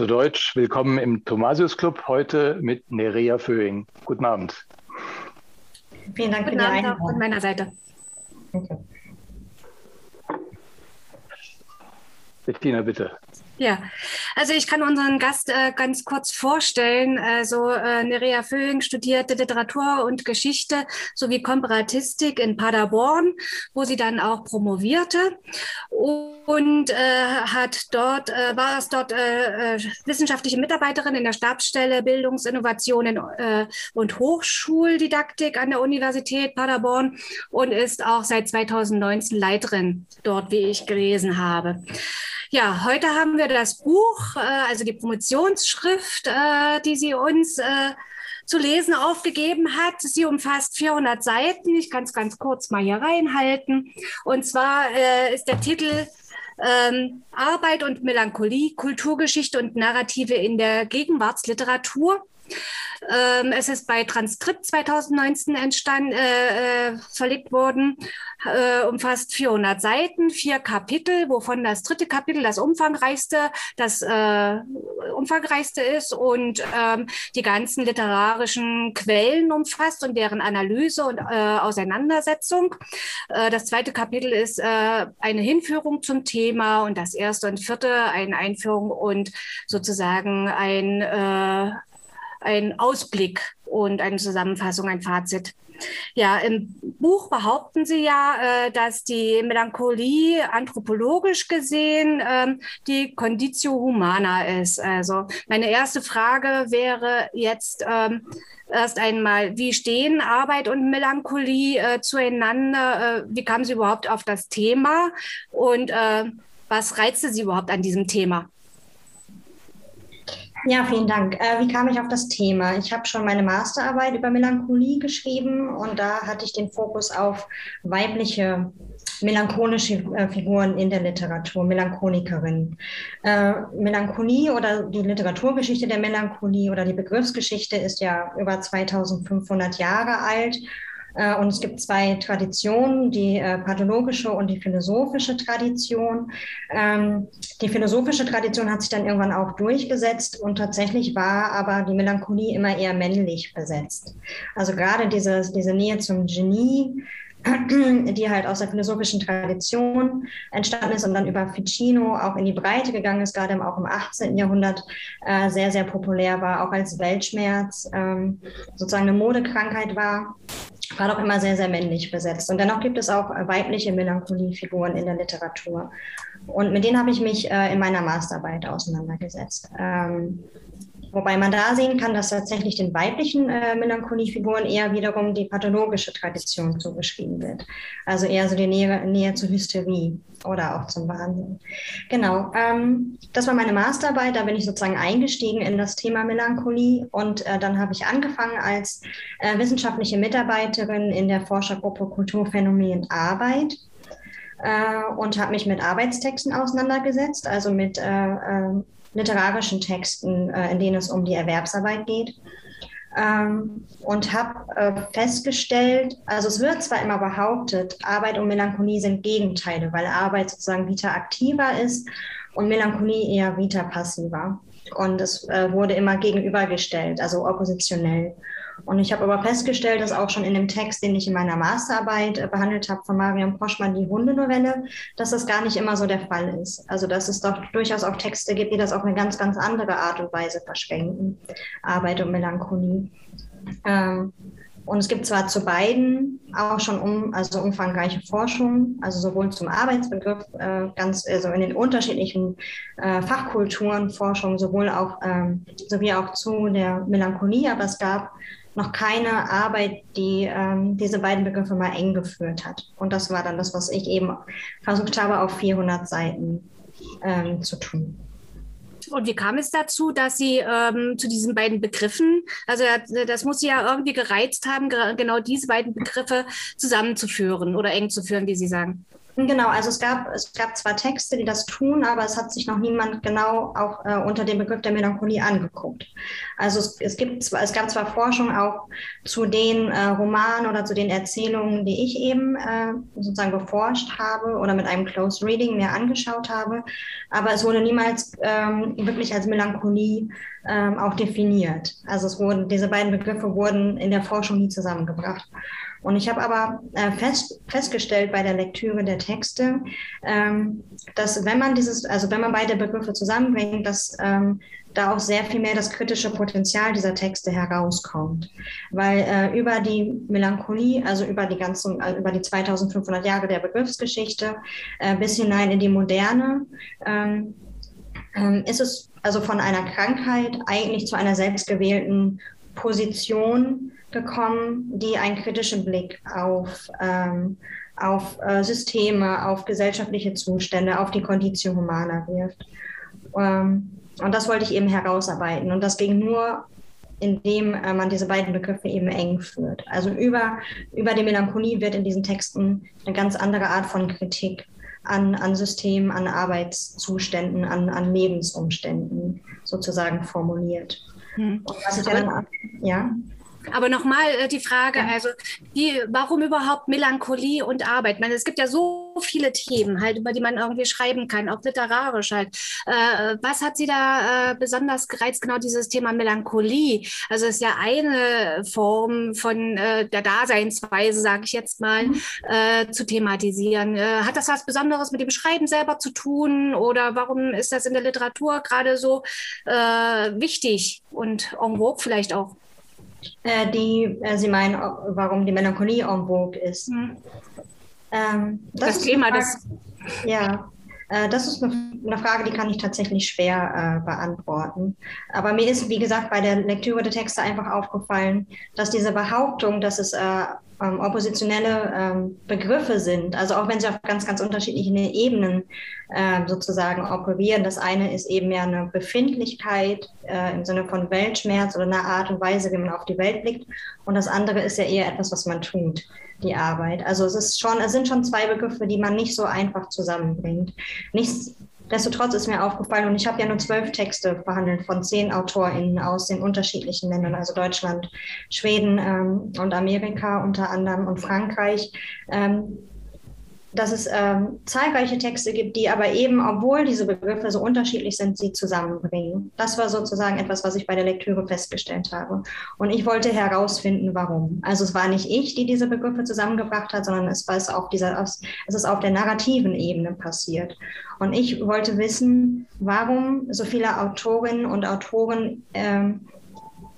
Zu Deutsch, willkommen im Thomasius Club, heute mit Nerea Föhing. Guten Abend. Vielen Dank Guten für die Abend auch von meiner Seite. Danke. Bettina, bitte. Ja, also ich kann unseren Gast äh, ganz kurz vorstellen. Also äh, Nerea Föhing studierte Literatur und Geschichte sowie Komparatistik in Paderborn, wo sie dann auch promovierte und äh, hat dort äh, war es dort äh, äh, wissenschaftliche Mitarbeiterin in der Stabsstelle Bildungsinnovationen äh, und Hochschuldidaktik an der Universität Paderborn und ist auch seit 2019 Leiterin dort, wie ich gelesen habe. Ja, heute haben wir das Buch, äh, also die Promotionsschrift, äh, die sie uns äh, zu lesen aufgegeben hat. Sie umfasst 400 Seiten. Ich kann es ganz kurz mal hier reinhalten. Und zwar ist der Titel ähm, Arbeit und Melancholie, Kulturgeschichte und Narrative in der Gegenwartsliteratur. Ähm, es ist bei Transkript 2019 entstanden, äh, äh, verlegt worden, äh, umfasst 400 Seiten, vier Kapitel, wovon das dritte Kapitel das umfangreichste, das äh, umfangreichste ist und ähm, die ganzen literarischen Quellen umfasst und deren Analyse und äh, Auseinandersetzung. Das zweite Kapitel ist eine Hinführung zum Thema und das erste und vierte eine Einführung und sozusagen ein ein Ausblick und eine Zusammenfassung, ein Fazit. Ja, im Buch behaupten Sie ja, äh, dass die Melancholie anthropologisch gesehen ähm, die Conditio Humana ist. Also meine erste Frage wäre jetzt ähm, erst einmal, wie stehen Arbeit und Melancholie äh, zueinander? Äh, wie kamen Sie überhaupt auf das Thema? Und was reizte Sie überhaupt an diesem Thema? Ja, vielen Dank. Äh, wie kam ich auf das Thema? Ich habe schon meine Masterarbeit über Melancholie geschrieben und da hatte ich den Fokus auf weibliche melancholische äh, Figuren in der Literatur, Melancholikerinnen. Äh, Melancholie oder die Literaturgeschichte der Melancholie oder die Begriffsgeschichte ist ja über 2500 Jahre alt und es gibt zwei Traditionen, die äh, pathologische und die philosophische Tradition. Ähm, die philosophische Tradition hat sich dann irgendwann auch durchgesetzt und tatsächlich war aber die Melancholie immer eher männlich besetzt. Also gerade diese, diese Nähe zum Genie, die halt aus der philosophischen Tradition entstanden ist und dann über Ficino auch in die Breite gegangen ist, gerade auch im 18. Jahrhundert äh, sehr, sehr populär war, auch als Weltschmerz ähm, sozusagen eine Modekrankheit war war doch immer sehr, sehr männlich besetzt. Und dennoch gibt es auch weibliche Melancholiefiguren in der Literatur. Und mit denen habe ich mich äh, in meiner Masterarbeit auseinandergesetzt. Ähm, wobei man da sehen kann, dass tatsächlich den weiblichen äh, Melancholiefiguren eher wiederum die pathologische Tradition zugeschrieben wird. Also eher so die Nähe, Nähe zur Hysterie oder auch zum Wahnsinn. Genau, ähm, das war meine Masterarbeit. Da bin ich sozusagen eingestiegen in das Thema Melancholie und äh, dann habe ich angefangen als äh, wissenschaftliche Mitarbeiterin in der Forschergruppe Kulturphänomen Arbeit äh, und habe mich mit Arbeitstexten auseinandergesetzt, also mit äh, äh, literarischen Texten, äh, in denen es um die Erwerbsarbeit geht. Ähm, und habe äh, festgestellt, also es wird zwar immer behauptet, Arbeit und Melancholie sind Gegenteile, weil Arbeit sozusagen vita aktiver ist und Melancholie eher vita passiver. Und es äh, wurde immer gegenübergestellt, also oppositionell. Und ich habe aber festgestellt, dass auch schon in dem Text, den ich in meiner Masterarbeit äh, behandelt habe, von Marion Poschmann, die Hundenovelle, dass das gar nicht immer so der Fall ist. Also dass es doch durchaus auch Texte gibt, die das auf eine ganz, ganz andere Art und Weise verschränken. Arbeit und Melancholie. Ähm, und es gibt zwar zu beiden auch schon um, also umfangreiche Forschung, also sowohl zum Arbeitsbegriff, äh, ganz also in den unterschiedlichen äh, Fachkulturen Forschung, sowohl auch ähm, sowie auch zu der Melancholie, aber es gab noch keine Arbeit, die ähm, diese beiden Begriffe mal eng geführt hat. Und das war dann das, was ich eben versucht habe, auf 400 Seiten ähm, zu tun. Und wie kam es dazu, dass Sie ähm, zu diesen beiden Begriffen, also das muss Sie ja irgendwie gereizt haben, genau diese beiden Begriffe zusammenzuführen oder eng zu führen, wie Sie sagen? Genau, also es gab, es gab zwar Texte, die das tun, aber es hat sich noch niemand genau auch äh, unter dem Begriff der Melancholie angeguckt. Also es, es, gibt zwar, es gab zwar Forschung auch zu den äh, Romanen oder zu den Erzählungen, die ich eben äh, sozusagen beforscht habe oder mit einem Close Reading mir angeschaut habe, aber es wurde niemals ähm, wirklich als Melancholie ähm, auch definiert. Also es wurden, diese beiden Begriffe wurden in der Forschung nie zusammengebracht. Und ich habe aber äh, fest, festgestellt bei der Lektüre der Texte, ähm, dass wenn man dieses, also wenn man beide Begriffe zusammenbringt, dass ähm, da auch sehr viel mehr das kritische Potenzial dieser Texte herauskommt. Weil äh, über die Melancholie, also über die ganzen, äh, über die 2500 Jahre der Begriffsgeschichte äh, bis hinein in die Moderne, ähm, ähm, ist es also von einer Krankheit eigentlich zu einer selbstgewählten Position gekommen, die einen kritischen Blick auf, ähm, auf äh, Systeme, auf gesellschaftliche Zustände, auf die Conditio Humana wirft. Ähm, und das wollte ich eben herausarbeiten. Und das ging nur, indem äh, man diese beiden Begriffe eben eng führt. Also über, über die Melancholie wird in diesen Texten eine ganz andere Art von Kritik an, an Systemen, an Arbeitszuständen, an, an Lebensumständen sozusagen formuliert. Hm. Und was ich dann, ja. Aber nochmal äh, die Frage, also wie, warum überhaupt Melancholie und Arbeit? Ich meine, es gibt ja so viele Themen, halt, über die man irgendwie schreiben kann, auch literarisch halt. Äh, was hat Sie da äh, besonders gereizt, genau dieses Thema Melancholie? Also es ist ja eine Form von äh, der Daseinsweise, sage ich jetzt mal, mhm. Äh, zu thematisieren. Äh, hat das was Besonderes mit dem Schreiben selber zu tun oder warum ist das in der Literatur gerade so wichtig und en vogue vielleicht auch? Äh, die, äh, Sie meinen, warum die Melancholie en vogue ist. Hm. Ähm, das, das Thema, das. Ja, äh, das ist eine, eine, Frage, die kann ich tatsächlich schwer äh, beantworten. Aber mir ist, wie gesagt, bei der Lektüre der Texte einfach aufgefallen, dass diese Behauptung, dass es äh, ähm, oppositionelle ähm, Begriffe sind, also auch wenn sie auf ganz, ganz unterschiedlichen Ebenen äh, sozusagen operieren. Das eine ist eben mehr eine Befindlichkeit äh, im Sinne von Weltschmerz oder eine Art und Weise, wie man auf die Welt blickt. Und das andere ist ja eher etwas, was man tut, die Arbeit. Also es ist schon, es sind schon zwei Begriffe, die man nicht so einfach zusammenbringt. Nichts, Nichtsdestotrotz ist mir aufgefallen, und ich habe ja nur zwölf Texte verhandelt von zehn AutorInnen aus den unterschiedlichen Ländern, also Deutschland, Schweden ähm, und Amerika unter anderem und Frankreich. Ähm, dass es ähm, zahlreiche Texte gibt, die aber eben, obwohl diese Begriffe so unterschiedlich sind, sie zusammenbringen. Das war sozusagen etwas, was ich bei der Lektüre festgestellt habe. Und ich wollte herausfinden, warum. Also es war nicht ich, die diese Begriffe zusammengebracht hat, sondern es war es auf dieser, es ist auf der narrativen Ebene passiert. Und ich wollte wissen, warum so viele Autorinnen und Autoren ähm,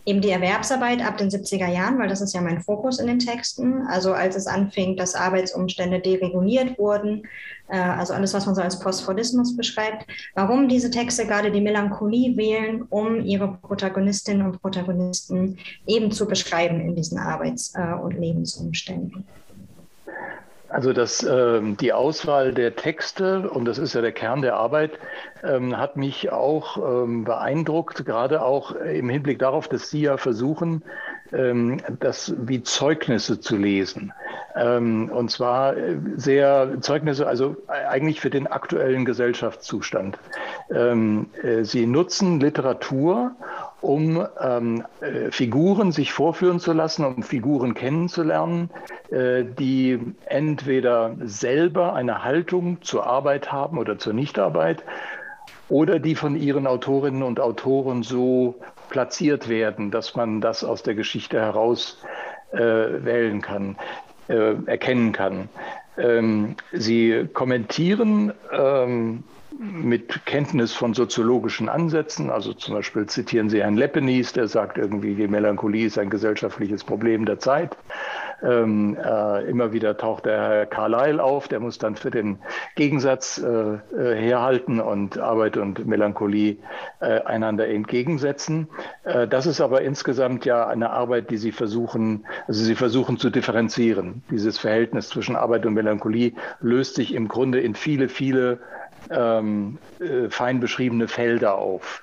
eben die Erwerbsarbeit ab den 70er Jahren, weil das ist ja mein Fokus in den Texten. Also als es anfing, dass Arbeitsumstände dereguliert wurden, äh, also alles, was man so als Postfordismus beschreibt, warum diese Texte gerade die Melancholie wählen, um ihre Protagonistinnen und Protagonisten eben zu beschreiben in diesen Arbeits- äh, und Lebensumständen. Also das, ähm, die Auswahl der Texte, und das ist ja der Kern der Arbeit, ähm, hat mich auch ähm, beeindruckt, gerade auch im Hinblick darauf, dass Sie ja versuchen, ähm, das wie Zeugnisse zu lesen. Ähm, und zwar äh, sehr Zeugnisse, also eigentlich für den aktuellen Gesellschaftszustand. Ähm, äh, Sie nutzen Literatur um ähm, äh, Figuren sich vorführen zu lassen, um Figuren kennenzulernen, äh, die entweder selber eine Haltung zur Arbeit haben oder zur Nichtarbeit oder die von ihren Autorinnen und Autoren so platziert werden, dass man das aus der Geschichte heraus äh, wählen kann, äh, erkennen kann. Ähm, sie kommentieren ähm, mit Kenntnis von soziologischen Ansätzen. Also zum Beispiel zitieren Sie Herrn Leppenis, der sagt irgendwie, die Melancholie ist ein gesellschaftliches Problem der Zeit. Ähm, äh, immer wieder taucht der Herr Carlyle auf, der muss dann für den Gegensatz äh, äh, herhalten und Arbeit und Melancholie äh, einander entgegensetzen. Äh, das ist aber insgesamt ja eine Arbeit, die Sie versuchen, also Sie versuchen zu differenzieren. Dieses Verhältnis zwischen Arbeit und Melancholie löst sich im Grunde in viele, viele ähm, äh, fein beschriebene Felder auf.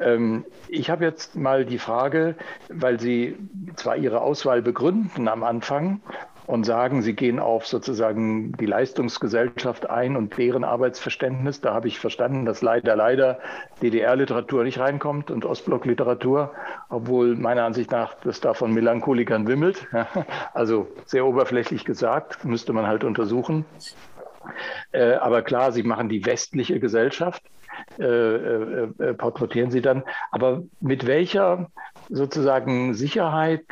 Ähm, ich habe jetzt mal die Frage, weil Sie zwar Ihre Auswahl begründen am Anfang und sagen, Sie gehen auf sozusagen die Leistungsgesellschaft ein und deren Arbeitsverständnis. Da habe ich verstanden, dass leider, leider DDR-Literatur nicht reinkommt und Ostblock-Literatur, obwohl meiner Ansicht nach das da von Melancholikern wimmelt. Also sehr oberflächlich gesagt, müsste man halt untersuchen. Äh, aber klar, Sie machen die westliche Gesellschaft äh, äh, äh, porträtieren Sie dann. Aber mit welcher sozusagen Sicherheit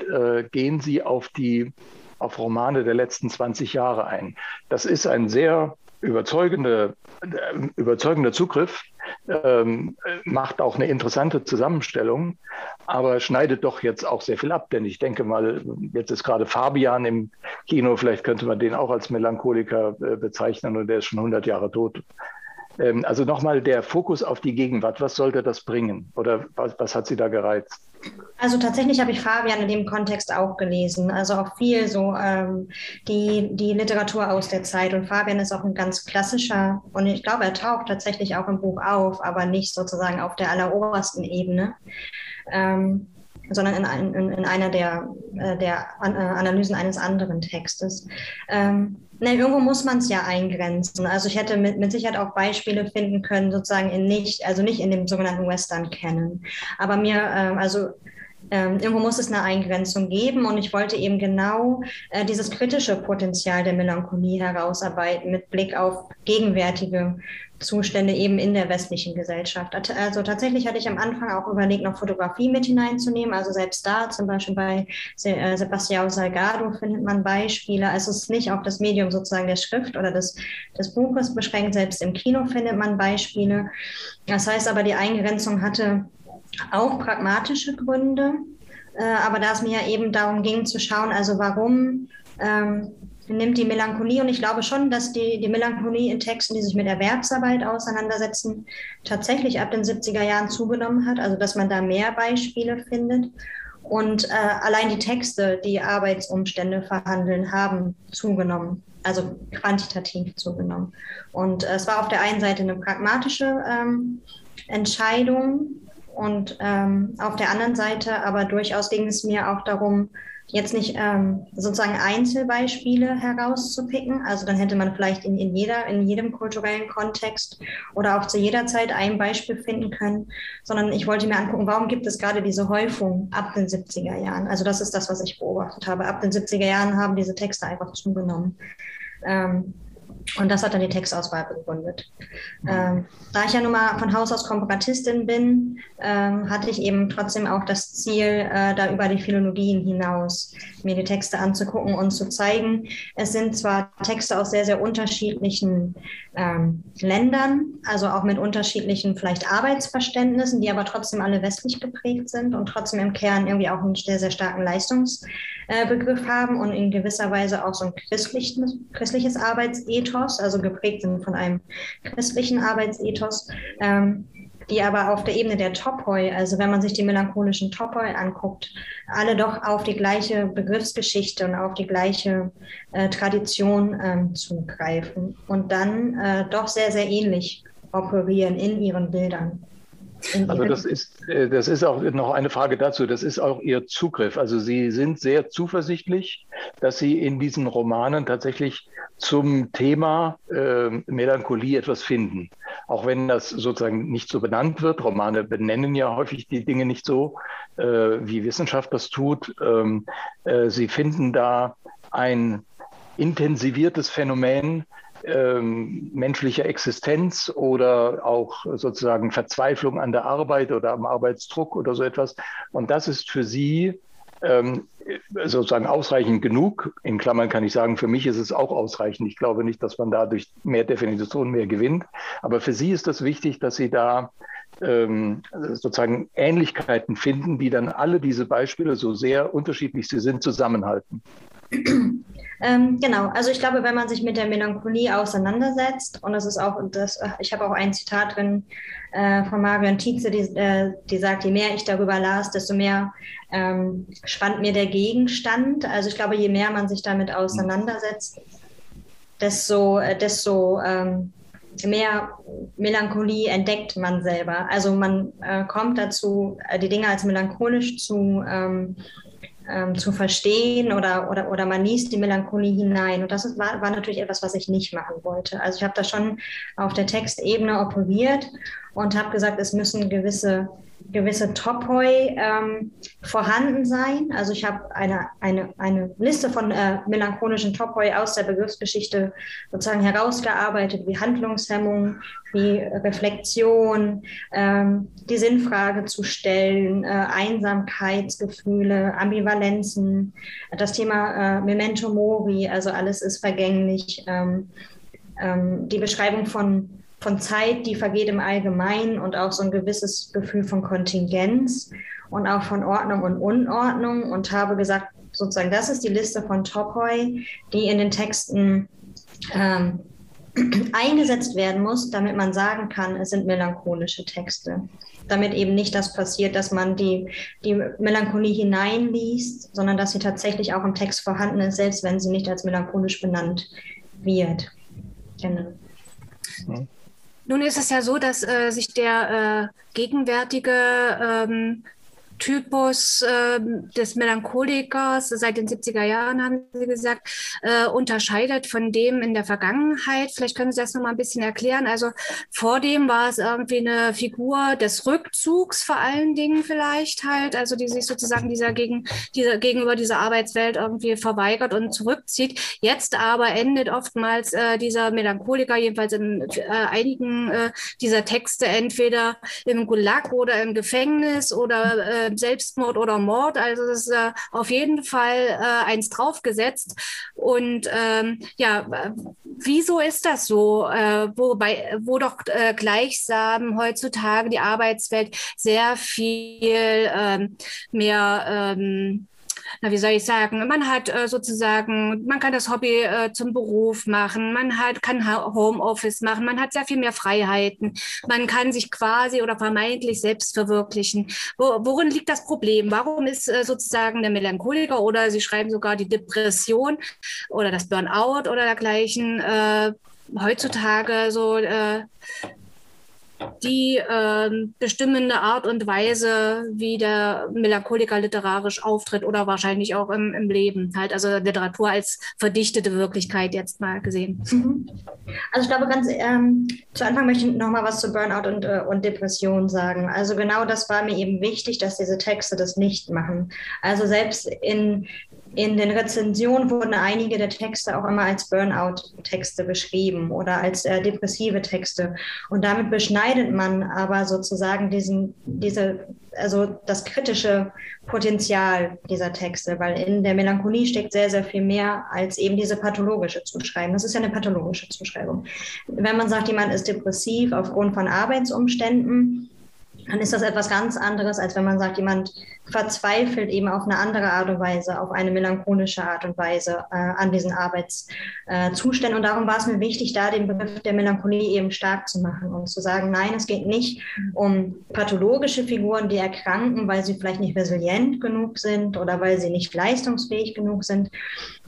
gehen Sie auf die auf Romane der letzten 20 Jahre ein? Das ist ein sehr überzeugender, äh, überzeugender Zugriff, ähm, macht auch eine interessante Zusammenstellung, aber schneidet doch jetzt auch sehr viel ab. Denn ich denke mal, jetzt ist gerade Fabian im Kino, vielleicht könnte man den auch als Melancholiker äh, bezeichnen und der ist schon 100 Jahre tot. Ähm, also nochmal der Fokus auf die Gegenwart. Was sollte das bringen? Oder was, was hat Sie da gereizt? Also tatsächlich habe ich Fabian in dem Kontext auch gelesen. Also auch viel so ähm, die, die Literatur aus der Zeit. Und Fabian ist auch ein ganz klassischer, und ich glaube, er taucht tatsächlich auch im Buch auf, aber nicht sozusagen auf der allerobersten Ebene. Ähm, sondern in, in, in einer der, äh, der äh, Analysen eines anderen Textes. Ähm, ne, irgendwo muss man es ja eingrenzen. Also ich hätte mit, mit Sicherheit auch Beispiele finden können, sozusagen in nicht, also nicht in dem sogenannten Western kennen. Aber mir, äh, also ähm, irgendwo muss es eine Eingrenzung geben und ich wollte eben genau äh, dieses kritische Potenzial der Melancholie herausarbeiten mit Blick auf gegenwärtige Zustände eben in der westlichen Gesellschaft. Also tatsächlich hatte ich am Anfang auch überlegt, noch Fotografie mit hineinzunehmen. Also selbst da, zum Beispiel bei äh, Sebastião Salgado, findet man Beispiele. Also es ist nicht auf das Medium sozusagen der Schrift oder des, des Buches beschränkt. Selbst im Kino findet man Beispiele. Das heißt aber, die Eingrenzung hatte auch pragmatische Gründe. Äh, aber da es mir ja eben darum ging zu schauen, also warum ähm, nimmt die Melancholie und ich glaube schon, dass die, die Melancholie in Texten, die sich mit Erwerbsarbeit auseinandersetzen, tatsächlich ab den 70er Jahren zugenommen hat, also dass man da mehr Beispiele findet. Und äh, allein die Texte, die Arbeitsumstände verhandeln, haben zugenommen, also quantitativ zugenommen. Und äh, es war auf der einen Seite eine pragmatische ähm, Entscheidung und ähm, auf der anderen Seite aber durchaus ging es mir auch darum, jetzt nicht ähm, sozusagen Einzelbeispiele herauszupicken. Also dann hätte man vielleicht in, in, jeder, in jedem kulturellen Kontext oder auch zu jeder Zeit ein Beispiel finden können, sondern ich wollte mir angucken, warum gibt es gerade diese Häufung ab den 70er Jahren? Also das ist das, was ich beobachtet habe. Ab den 70er Jahren haben diese Texte einfach zugenommen. Ähm, und das hat dann die Textauswahl begründet. Mhm. Ähm, da ich ja nun mal von Haus aus Komparatistin bin, ähm, hatte ich eben trotzdem auch das Ziel, äh, da über die Philologien hinaus mir die Texte anzugucken und zu zeigen, es sind zwar Texte aus sehr, sehr unterschiedlichen ähm, Ländern, also auch mit unterschiedlichen vielleicht Arbeitsverständnissen, die aber trotzdem alle westlich geprägt sind und trotzdem im Kern irgendwie auch einen sehr, sehr starken Leistungsbegriff äh, haben und in gewisser Weise auch so ein christliches, christliches Arbeitsethos, also geprägt sind von einem christlichen Arbeitsethos. Ähm, die aber auf der Ebene der Topoi, also wenn man sich die melancholischen Topoi anguckt, alle doch auf die gleiche Begriffsgeschichte und auf die gleiche äh, Tradition ähm, zugreifen und dann äh, doch sehr, sehr ähnlich operieren in ihren Bildern. Also das ist, äh, das ist auch noch eine Frage dazu. Das ist auch Ihr Zugriff. Also Sie sind sehr zuversichtlich, dass Sie in diesen Romanen tatsächlich zum Thema äh, Melancholie etwas finden. Auch wenn das sozusagen nicht so benannt wird. Romane benennen ja häufig die Dinge nicht so, äh, wie Wissenschaft das tut. Ähm, äh, sie finden da ein intensiviertes Phänomen, ähm, menschlicher Existenz oder auch sozusagen Verzweiflung an der Arbeit oder am Arbeitsdruck oder so etwas. Und das ist für Sie ähm, sozusagen ausreichend genug. In Klammern kann ich sagen, für mich ist es auch ausreichend. Ich glaube nicht, dass man dadurch mehr Definition mehr gewinnt. Aber für Sie ist das wichtig, dass Sie da ähm, sozusagen Ähnlichkeiten finden, die dann alle diese Beispiele, so sehr unterschiedlich sie sind, zusammenhalten. Ähm, genau, also ich glaube, wenn man sich mit der Melancholie auseinandersetzt, und das ist auch, das, ich habe auch ein Zitat drin äh, von Marion Tietze, die, äh, die sagt, je mehr ich darüber las, desto mehr ähm, spannt mir der Gegenstand. Also ich glaube, je mehr man sich damit auseinandersetzt, desto, äh, desto ähm, mehr Melancholie entdeckt man selber. Also man äh, kommt dazu, äh, die Dinge als melancholisch zu, ähm, zu verstehen oder, oder, oder man liest die Melancholie hinein. Und das war, war natürlich etwas, was ich nicht machen wollte. Also ich habe da schon auf der Textebene operiert und habe gesagt, es müssen gewisse gewisse Topoi ähm, vorhanden sein. Also ich habe eine, eine, eine Liste von äh, melancholischen Topoi aus der Begriffsgeschichte sozusagen herausgearbeitet, wie Handlungshemmung, wie Reflexion, ähm, die Sinnfrage zu stellen, äh, Einsamkeitsgefühle, Ambivalenzen, das Thema äh, Memento Mori, also alles ist vergänglich, ähm, ähm die Beschreibung von von Zeit, die vergeht im Allgemeinen und auch so ein gewisses Gefühl von Kontingenz und auch von Ordnung und Unordnung und habe gesagt, sozusagen, das ist die Liste von Topoi, die in den Texten ähm, eingesetzt werden muss, damit man sagen kann, es sind melancholische Texte. Damit eben nicht das passiert, dass man die, die Melancholie hineinliest, sondern dass sie tatsächlich auch im Text vorhanden ist, selbst wenn sie nicht als melancholisch benannt wird. Genau. Nun ist es ja so, dass äh, sich der äh, gegenwärtige ähm, Typus äh, des Melancholikers seit den 70er Jahren, haben Sie gesagt, äh, unterscheidet von dem in der Vergangenheit. Vielleicht können Sie das noch mal ein bisschen erklären. Also vor dem war es irgendwie eine Figur des Rückzugs vor allen Dingen vielleicht halt, also die sich sozusagen dieser gegen, dieser, gegenüber dieser Arbeitswelt irgendwie verweigert und zurückzieht. Jetzt aber endet oftmals äh, dieser Melancholiker, jedenfalls in äh, einigen äh, dieser Texte, entweder im Gulag oder im Gefängnis oder äh, Selbstmord oder Mord. Also das ist äh, auf jeden Fall äh, eins draufgesetzt. Und ähm, ja, wieso ist das so? Äh, wobei, wo doch äh, gleichsam heutzutage die Arbeitswelt sehr viel ähm, mehr ähm, na, wie soll ich sagen, man hat äh, sozusagen, man kann das Hobby äh, zum Beruf machen, man hat, kann Homeoffice machen, man hat sehr viel mehr Freiheiten, man kann sich quasi oder vermeintlich selbst verwirklichen. Wo, worin liegt das Problem? Warum ist äh, sozusagen der Melancholiker oder Sie schreiben sogar die Depression oder das Burnout oder dergleichen äh, heutzutage so äh, die äh, bestimmende Art und Weise, wie der Melancholiker literarisch auftritt oder wahrscheinlich auch im, im Leben. Halt, also Literatur als verdichtete Wirklichkeit jetzt mal gesehen. Mhm. Also ich glaube, ganz ähm, zu Anfang möchte ich noch mal was zu Burnout und, äh, und Depression sagen. Also genau das war mir eben wichtig, dass diese Texte das nicht machen. Also selbst in in den Rezensionen wurden einige der Texte auch immer als Burnout-Texte beschrieben oder als äh, depressive Texte. Und damit beschneidet man aber sozusagen diesen, diese, also das kritische Potenzial dieser Texte, weil in der Melancholie steckt sehr, sehr viel mehr als eben diese pathologische Zuschreibung. Das ist ja eine pathologische Zuschreibung. Wenn man sagt, jemand ist depressiv aufgrund von Arbeitsumständen, dann ist das etwas ganz anderes, als wenn man sagt, jemand verzweifelt eben auf eine andere Art und Weise, auf eine melancholische Art und Weise äh, an diesen Arbeitszuständen. Äh, und darum war es mir wichtig, da den Begriff der Melancholie eben stark zu machen und zu sagen, nein, es geht nicht um pathologische Figuren, die erkranken, weil sie vielleicht nicht resilient genug sind oder weil sie nicht leistungsfähig genug sind,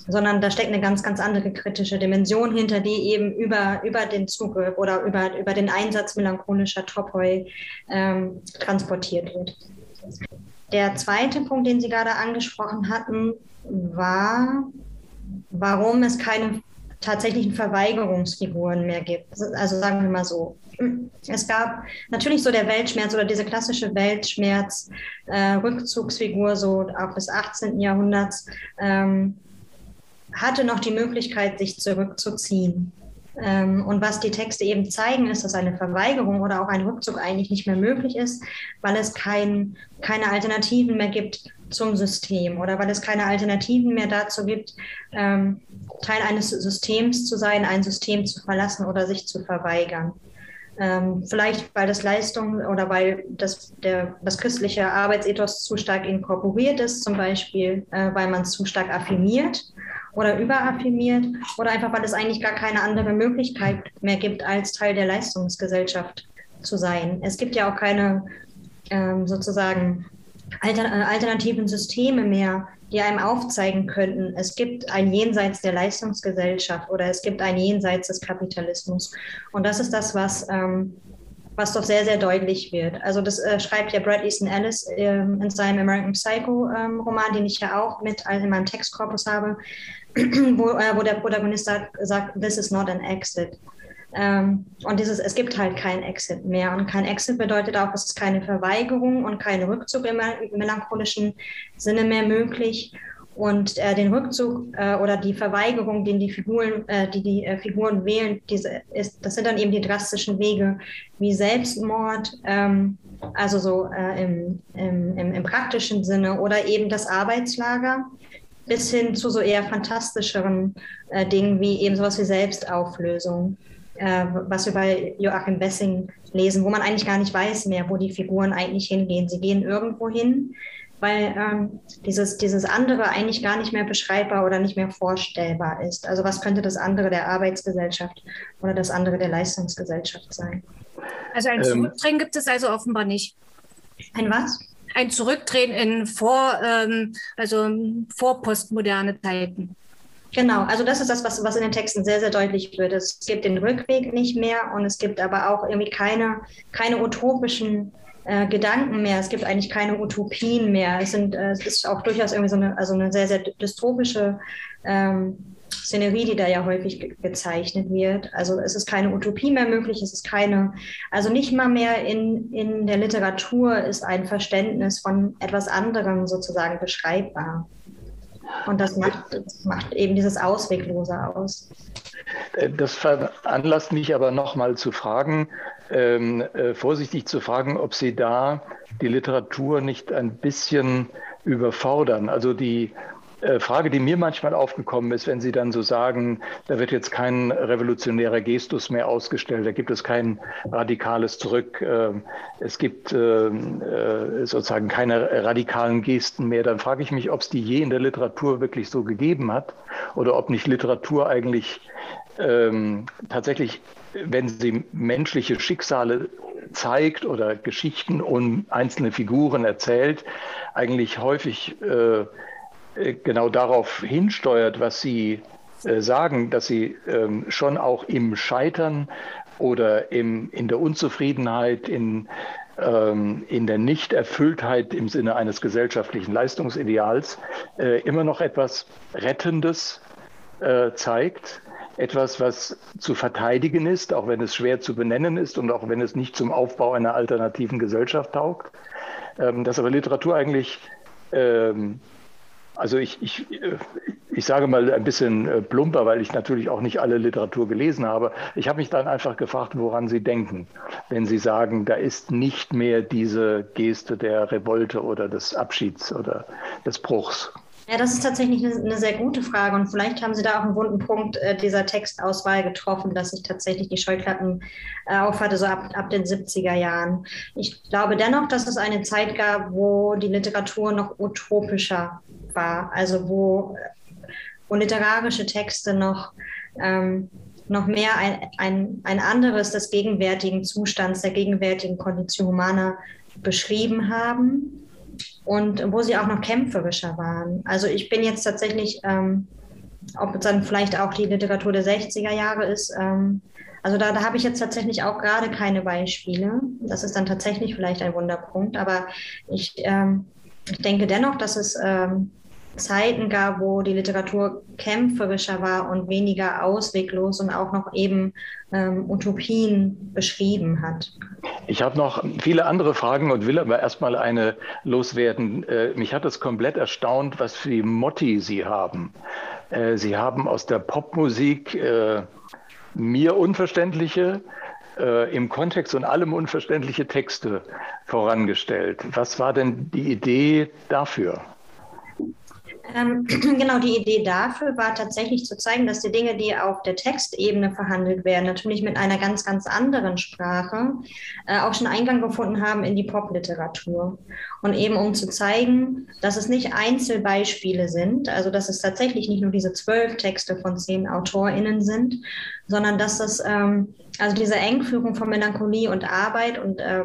sondern da steckt eine ganz, ganz andere kritische Dimension hinter, die eben über, über den Zugriff oder über, über den Einsatz melancholischer Topoi ähm, transportiert wird. Der zweite Punkt, den Sie gerade angesprochen hatten, war, warum es keine tatsächlichen Verweigerungsfiguren mehr gibt. Also sagen wir mal so. Es gab natürlich so der Weltschmerz oder diese klassische Weltschmerz-Rückzugsfigur, äh, so auch des 18. Jahrhunderts, ähm, hatte noch die Möglichkeit, sich zurückzuziehen. Ähm, und was die Texte eben zeigen, ist, dass eine Verweigerung oder auch ein Rückzug eigentlich nicht mehr möglich ist, weil es kein, keine Alternativen mehr gibt zum System oder weil es keine Alternativen mehr dazu gibt, ähm, Teil eines Systems zu sein, ein System zu verlassen oder sich zu verweigern. Ähm, vielleicht weil das Leistung oder weil das, der, das christliche Arbeitsethos zu stark inkorporiert ist, zum Beispiel, äh, weil man es zu stark affirmiert oder überaffirmiert oder einfach, weil es eigentlich gar keine andere Möglichkeit mehr gibt, als Teil der Leistungsgesellschaft zu sein. Es gibt ja auch keine ähm, sozusagen alter, äh, alternativen Systeme mehr, die einem aufzeigen könnten, es gibt ein Jenseits der Leistungsgesellschaft oder es gibt ein Jenseits des Kapitalismus. Und das ist das, was, ähm, was doch sehr, sehr deutlich wird. Also das äh, schreibt ja Brad Easton Ellis ähm, in seinem American Psycho ähm, den ich ja auch mit in meinem Textkorpus habe, wo, äh, wo der Protagonist sagt, sagt, this is not an exit. Ähm, und dieses, es gibt halt kein Exit mehr. Und kein Exit bedeutet auch, es ist keine Verweigerung und kein Rückzug im, melancholischen Sinne mehr möglich. Und äh, den Rückzug äh, oder die Verweigerung, den die Figuren, äh, die die äh, Figuren wählen, diese ist, das sind dann eben die drastischen Wege wie Selbstmord, ähm, also so äh, im, im, im praktischen Sinne, oder eben das Arbeitslager, bis hin zu so eher fantastischeren äh, Dingen wie eben sowas wie Selbstauflösung äh, was wir bei Joachim Bessing lesen, wo man eigentlich gar nicht weiß mehr, wo die Figuren eigentlich hingehen. Sie gehen irgendwo hin, weil ähm, dieses, dieses andere eigentlich gar nicht mehr beschreibbar oder nicht mehr vorstellbar ist. Also was könnte das andere der Arbeitsgesellschaft oder das andere der Leistungsgesellschaft sein? Also ein ähm, Zurückdrehen gibt es also offenbar nicht. Ein was? Ein Zurückdrehen in vor, ähm, also vor postmoderne Zeiten. Genau, also das ist das, was, was in den Texten sehr, sehr deutlich wird. Es gibt den Rückweg nicht mehr und es gibt aber auch irgendwie keine, keine utopischen äh, Gedanken mehr. Es gibt eigentlich keine Utopien mehr. Es, sind, äh, es ist auch durchaus irgendwie so eine, also eine sehr, sehr dystopische ähm, Szenerie, die da ja häufig ge gezeichnet wird. Also es ist keine Utopie mehr möglich, es ist keine, also nicht mal mehr in, in der Literatur ist ein Verständnis von etwas anderem sozusagen beschreibbar. Und das macht, das macht eben dieses Ausweglose aus. Äh, das veranlasst mich aber nochmal zu fragen, ähm, äh, vorsichtig zu fragen, ob Sie da die Literatur nicht ein bisschen überfordern. Also die Frage, die mir manchmal aufgekommen ist, wenn Sie dann so sagen, da wird jetzt kein revolutionärer Gestus mehr ausgestellt, da gibt es kein radikales Zurück, ähm, es gibt äh, sozusagen keine radikalen Gesten mehr, dann frage ich mich, ob es die je in der Literatur wirklich so gegeben hat oder ob nicht Literatur eigentlich ähm, tatsächlich, wenn sie menschliche Schicksale zeigt oder Geschichten und einzelne Figuren erzählt, eigentlich häufig äh, äh, genau darauf hinsteuert, was Sie äh, sagen, dass Sie ähm, schon auch im Scheitern oder im, in der Unzufriedenheit, in, ähm, in der Nichterfülltheit im Sinne eines gesellschaftlichen Leistungsideals äh, immer noch etwas Rettendes zeigt, etwas, was zu verteidigen ist, auch wenn es schwer zu benennen ist und auch wenn es nicht zum Aufbau einer alternativen Gesellschaft taugt, ähm, dass aber Literatur eigentlich also ich, ich, ich sage mal ein bisschen äh, plumper, weil ich natürlich auch nicht alle Literatur gelesen habe. Ich habe mich dann einfach gefragt, woran Sie denken, wenn Sie sagen, da ist nicht mehr diese Geste der Revolte oder des Abschieds oder des Bruchs. Ja, das ist tatsächlich eine, eine, sehr gute Frage und vielleicht haben Sie da auch einen wunden Punkt äh, dieser Textauswahl getroffen, dass ich tatsächlich die Scheuklappen äh, aufhatte, so ab, ab den 70er Jahren. Ich glaube dennoch, dass es eine Zeit gab, wo die Literatur noch utopischer war, also wo, wo literarische Texte noch, ähm, noch mehr ein, ein, ein anderes des gegenwärtigen Zustands, der gegenwärtigen Kondition Humana beschrieben haben und wo sie auch noch kämpferischer waren. Also ich bin jetzt tatsächlich, ähm, ob es dann vielleicht auch die Literatur der 60er Jahre ist, ähm, also da, da habe ich jetzt tatsächlich auch gerade keine Beispiele. Das ist dann tatsächlich vielleicht ein Wunderpunkt, aber ich, ähm, ich denke dennoch, dass es ähm, Zeiten gab, wo die Literatur kämpferischer war und weniger ausweglos und auch noch eben ähm, Utopien beschrieben hat. Ich habe noch viele andere Fragen und will aber erstmal eine loswerden. Äh, mich hat es komplett erstaunt, was für Motti Sie haben. Äh, Sie haben aus der Popmusik äh, mir unverständliche, äh, im Kontext und allem unverständliche Texte vorangestellt. Was war denn die Idee dafür? Ähm, genau, die Idee dafür war tatsächlich zu zeigen, dass die Dinge, die auf der Textebene verhandelt werden, natürlich mit einer ganz, ganz anderen Sprache, äh, auch schon Eingang gefunden haben in die Popliteratur. Und eben um zu zeigen, dass es nicht Einzelbeispiele sind, also dass es tatsächlich nicht nur diese zwölf Texte von zehn AutorInnen sind, sondern dass das, ähm, also diese Engführung von Melancholie und Arbeit und äh,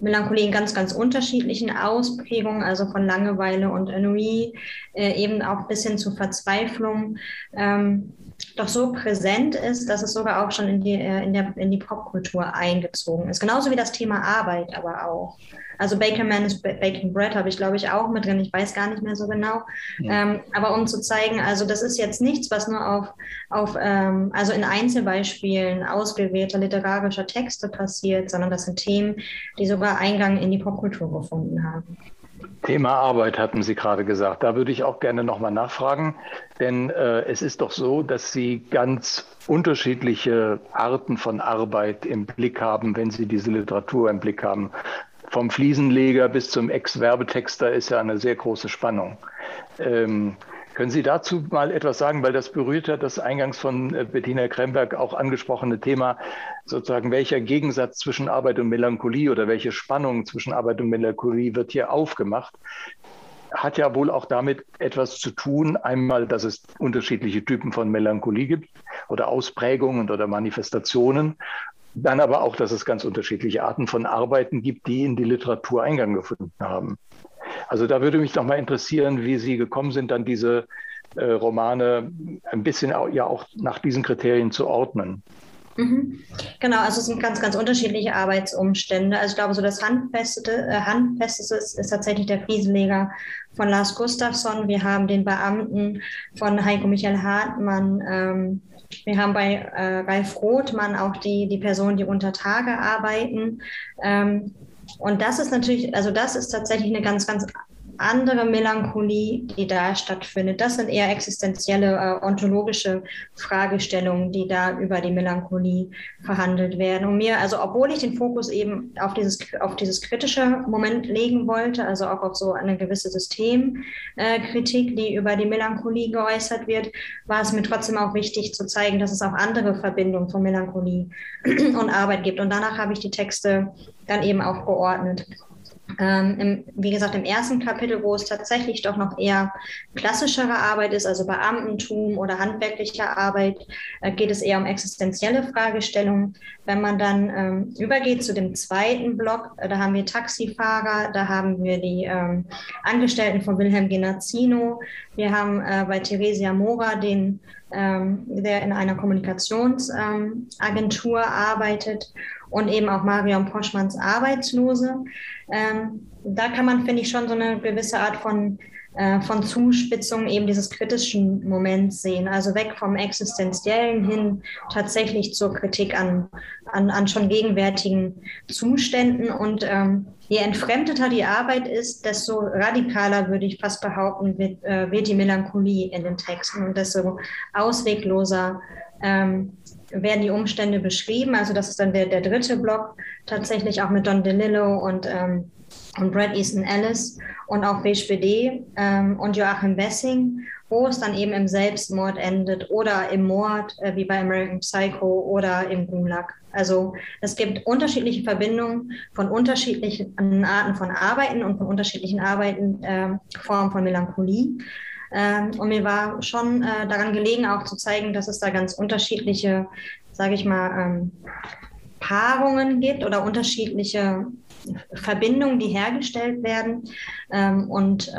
Melancholie in ganz, ganz unterschiedlichen Ausprägungen, also von Langeweile und Ennui, äh, eben auch bis hin zu Verzweiflung, ähm, doch so präsent ist, dass es sogar auch schon in die, äh, in, der, in die Popkultur eingezogen ist. Genauso wie das Thema Arbeit aber auch. Also Baker Man is Baking Bread habe ich, glaube ich, auch mit drin. Ich weiß gar nicht mehr so genau. Ja. Ähm, aber um zu zeigen, also das ist jetzt nichts, was nur auf, auf ähm, also in Einzelbeispielen ausgewählter literarischer Texte passiert, sondern das sind Themen, die sogar Eingang in die Popkultur gefunden haben. Thema Arbeit hatten Sie gerade gesagt. Da würde ich auch gerne nochmal nachfragen, denn äh, es ist doch so, dass Sie ganz unterschiedliche Arten von Arbeit im Blick haben, wenn Sie diese Literatur im Blick haben vom Fliesenleger bis zum Ex-Werbetexter ist ja eine sehr große Spannung. Ähm, können Sie dazu mal etwas sagen, weil das berührt hat das eingangs von äh, Bettina Kremberg auch angesprochene Thema, sozusagen welcher Gegensatz zwischen Arbeit und Melancholie oder welche Spannung zwischen Arbeit und Melancholie wird hier aufgemacht? Hat ja wohl auch damit etwas zu tun, einmal, dass es unterschiedliche Typen von Melancholie gibt oder Ausprägungen oder Manifestationen dann aber auch, dass es ganz unterschiedliche Arten von Arbeiten gibt, die in die Literatur Eingang gefunden haben. Also da würde mich noch mal interessieren, wie Sie gekommen sind, dann diese äh, Romane ein bisschen auch, ja auch nach diesen Kriterien zu ordnen. Mhm. Genau, also es sind ganz, ganz unterschiedliche Arbeitsumstände. Also ich glaube, so das Handfeste, äh, Handfesteste ist, ist, tatsächlich der Fliesenleger von Lars Gustafsson. Wir haben den Beamten von Heiko Michael Hartmann. Ähm, wir haben bei äh, Ralf Rothmann auch die, die Personen, die unter Tage arbeiten. Ähm, und das ist natürlich, also das ist tatsächlich eine ganz, ganz andere Melancholie, die da stattfindet. Das sind eher existenzielle äh, ontologische Fragestellungen, die da über die Melancholie verhandelt werden. Und mir, also obwohl ich den Fokus eben auf dieses, auf dieses kritische Moment legen wollte, also auch auf so eine gewisse Systemkritik, äh, die über die Melancholie geäußert wird, war es mir trotzdem auch wichtig zu zeigen, dass es auch andere Verbindungen von Melancholie und Arbeit gibt. Und danach habe ich die Texte dann eben auch geordnet. Ähm, im, wie gesagt, im ersten Kapitel, wo es tatsächlich doch noch eher klassischere Arbeit ist, also Beamtentum oder handwerkliche Arbeit, äh, geht es eher um existenzielle Fragestellungen. Wenn man dann ähm, übergeht zu dem zweiten Block, äh, da haben wir Taxifahrer, da haben wir die ähm, Angestellten von Wilhelm Genazzino, wir haben äh, bei Theresia Mora den ähm, der in einer Kommunikationsagentur ähm, arbeitet und eben auch Marion Poschmanns Arbeitslose. Ähm, da kann man, finde ich, schon so eine gewisse Art von, äh, von Zuspitzung eben dieses kritischen Moments sehen. Also weg vom Existenziellen hin tatsächlich zur Kritik an, an, an schon gegenwärtigen Zuständen. Und ähm, je entfremdeter die Arbeit ist, desto radikaler, würde ich fast behaupten, wird, äh, wird die Melancholie in den Texten und desto auswegloser ähm, werden die Umstände beschrieben. Also das ist dann der, der dritte Block, tatsächlich auch mit Don DeLillo und, ähm, und Brad Easton Ellis und auch BSPD ähm, und Joachim Wessing, wo es dann eben im Selbstmord endet oder im Mord, äh, wie bei American Psycho oder im Gulag. Also es gibt unterschiedliche Verbindungen von unterschiedlichen Arten von Arbeiten und von unterschiedlichen Arbeiten, äh, Formen von Melancholie. Ähm, und mir war schon äh, daran gelegen, auch zu zeigen, dass es da ganz unterschiedliche, sage ich mal, ähm, Paarungen gibt oder unterschiedliche Verbindungen, die hergestellt werden. Ähm, und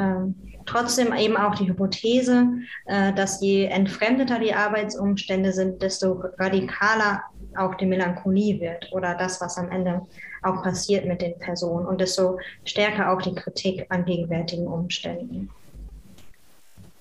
trotzdem eben auch die Hypothese, äh, dass je entfremdeter die Arbeitsumstände sind, desto radikaler auch die Melancholie wird oder das, was am Ende auch passiert mit den Personen und desto stärker auch die Kritik an gegenwärtigen Umständen.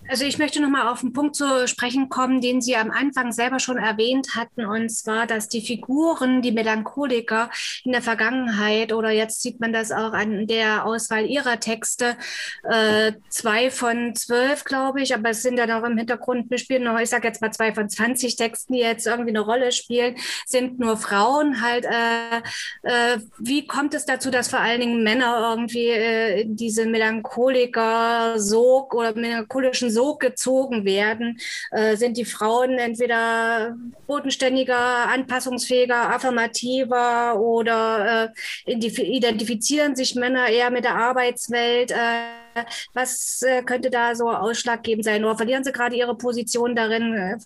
Also ich möchte noch mal auf einen Punkt zu sprechen kommen, den Sie am Anfang selber schon erwähnt hatten, und zwar, dass die Figuren, die Melancholiker in der Vergangenheit oder jetzt sieht man das auch an der Auswahl Ihrer Texte, äh, zwei von zwölf, glaube ich, aber es sind ja noch im Hintergrund, wir spielen noch, ich sage jetzt mal zwei von zwanzig Texten, die jetzt irgendwie eine Rolle spielen, sind nur Frauen halt. Äh, äh, wie kommt es dazu, dass vor allen Dingen Männer irgendwie äh, diese Melancholiker-Sog oder melancholischen so gezogen werden, äh, sind die Frauen entweder bodenständiger, anpassungsfähiger, affirmativer oder äh, identifizieren sich Männer eher mit der Arbeitswelt. Äh, was äh, könnte da so ausschlaggebend sein? Oder verlieren sie gerade ihre Position darin?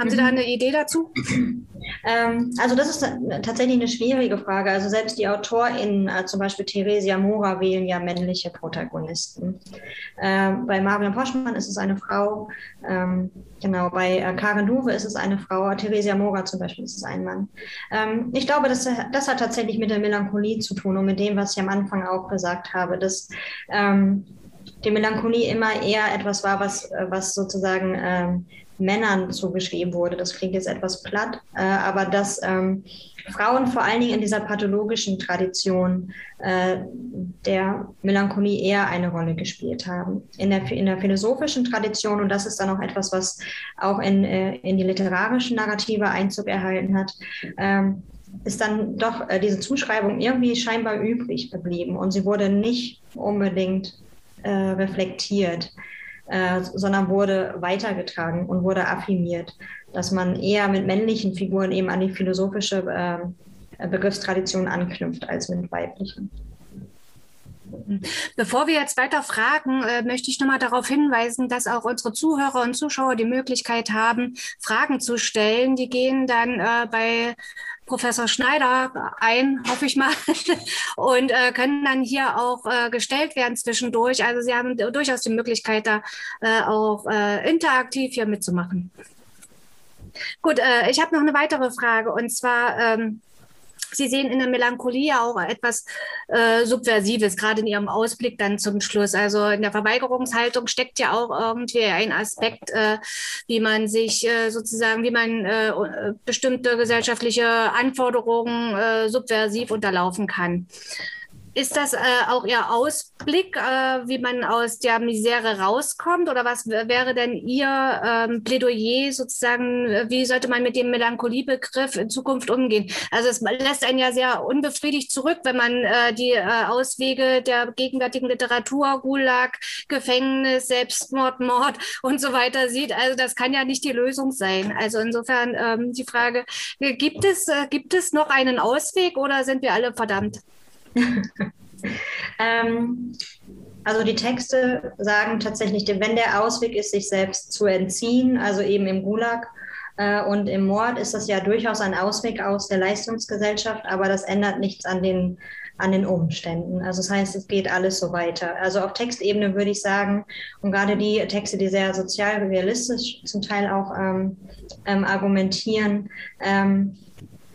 Haben Sie da eine Idee dazu? Ähm, also das ist tatsächlich eine schwierige Frage. Also selbst die AutorInnen, äh, zum Beispiel Theresia Mora, wählen ja männliche Protagonisten. Ähm, bei Marion Poschmann ist es eine Frau. Ähm, genau, bei äh, Karen Duwe ist es eine Frau. Theresia Mora zum Beispiel ist es ein Mann. Ähm, ich glaube, das, das hat tatsächlich mit der Melancholie zu tun und mit dem, was ich am Anfang auch gesagt habe, dass ähm, die Melancholie immer eher etwas war, was, äh, was sozusagen ähm, Männern zugeschrieben wurde. Das klingt jetzt etwas platt, äh, aber dass ähm, Frauen vor allen Dingen in dieser pathologischen Tradition äh, der Melancholie eher eine Rolle gespielt haben. In der, in der philosophischen Tradition, und das ist dann auch etwas, was auch in, äh, in die literarischen Narrative Einzug erhalten hat, ähm, ist dann doch äh, diese Zuschreibung irgendwie scheinbar übrig geblieben und sie wurde nicht unbedingt äh, reflektiert äh, sondern wurde weitergetragen und wurde affirmiert, dass man eher mit männlichen Figuren eben an die philosophische äh, Begriffstradition anknüpft als mit weiblichen. Bevor wir jetzt weiter fragen, äh, möchte ich nochmal darauf hinweisen, dass auch unsere Zuhörer und Zuschauer die Möglichkeit haben, Fragen zu stellen. Die gehen dann äh, bei Professor Schneider ein, hoffe ich mal, und äh, können dann hier auch äh, gestellt werden zwischendurch. Also Sie haben durchaus die Möglichkeit, da äh, auch äh, interaktiv hier mitzumachen. Gut, äh, ich habe noch eine weitere Frage und zwar. Ähm, Sie sehen in der Melancholie auch etwas äh, Subversives, gerade in Ihrem Ausblick dann zum Schluss. Also in der Verweigerungshaltung steckt ja auch irgendwie ein Aspekt, äh, wie man sich äh, sozusagen, wie man äh, bestimmte gesellschaftliche Anforderungen äh, subversiv unterlaufen kann. Ist das äh, auch Ihr Ausblick, äh, wie man aus der Misere rauskommt? Oder was wäre denn Ihr ähm, Plädoyer sozusagen? Wie sollte man mit dem Melancholie-Begriff in Zukunft umgehen? Also es lässt einen ja sehr unbefriedigt zurück, wenn man äh, die äh, Auswege der gegenwärtigen Literatur, Gulag, Gefängnis, Selbstmord, Mord und so weiter sieht. Also das kann ja nicht die Lösung sein. Also insofern ähm, die Frage, gibt es, äh, gibt es noch einen Ausweg oder sind wir alle verdammt? ähm, also die Texte sagen tatsächlich, wenn der Ausweg ist, sich selbst zu entziehen, also eben im Gulag äh, und im Mord, ist das ja durchaus ein Ausweg aus der Leistungsgesellschaft, aber das ändert nichts an den, an den Umständen. Also das heißt, es geht alles so weiter. Also auf Textebene würde ich sagen, und gerade die Texte, die sehr sozial realistisch zum Teil auch ähm, ähm, argumentieren, ähm,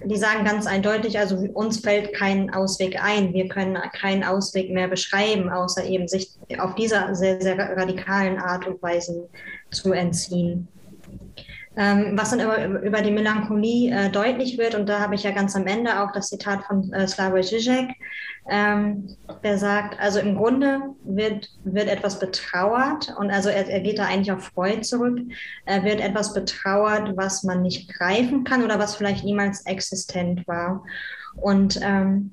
die sagen ganz eindeutig, also uns fällt kein Ausweg ein. Wir können keinen Ausweg mehr beschreiben, außer eben sich auf dieser sehr, sehr radikalen Art und Weise zu entziehen. Ähm, was dann über, über die Melancholie äh, deutlich wird, und da habe ich ja ganz am Ende auch das Zitat von äh, Slavoj Žižek, ähm, der sagt, also im Grunde wird, wird etwas betrauert, und also er, er geht da eigentlich auf Freud zurück, äh, wird etwas betrauert, was man nicht greifen kann oder was vielleicht niemals existent war. Und ähm,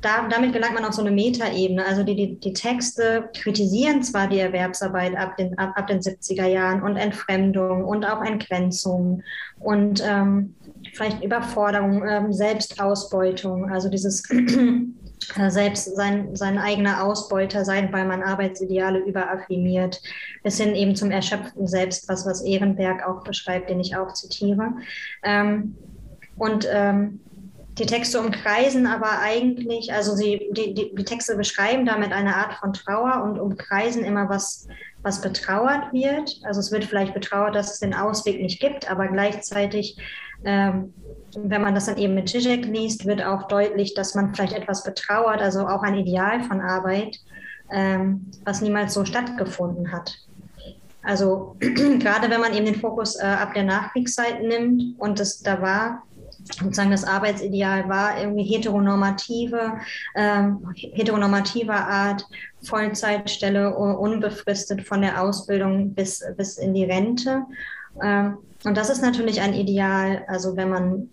da, damit gelangt man auf so eine Metaebene. Also die, die, die, Texte kritisieren zwar die Erwerbsarbeit ab den, ab, ab den 70er Jahren und Entfremdung und auch Entgrenzung und ähm, vielleicht Überforderung, ähm, Selbstausbeutung, also dieses selbst sein, sein eigener Ausbeuter sein, weil man Arbeitsideale überaffirmiert, bis hin eben zum erschöpften Selbst, was, was Ehrenberg auch beschreibt, den ich auch zitiere. Ähm, und ähm, die Texte umkreisen aber eigentlich, also sie, die, die, die, Texte beschreiben damit eine Art von Trauer und umkreisen immer, was, was betrauert wird. Also es wird vielleicht betrauert, dass es den Ausweg nicht gibt, aber gleichzeitig, ähm, wenn man das dann eben mit Zizek liest, wird auch deutlich, dass man vielleicht etwas betrauert, also auch ein Ideal von Arbeit, ähm, was niemals so stattgefunden hat. Also gerade wenn man eben den Fokus äh, ab der Nachkriegszeit nimmt und es da war, sozusagen das Arbeitsideal war irgendwie heteronormative, ähm, heteronormativer Art, Vollzeitstelle, unbefristet von der Ausbildung bis, bis in die Rente. Ähm, und das ist natürlich ein Ideal, also wenn man,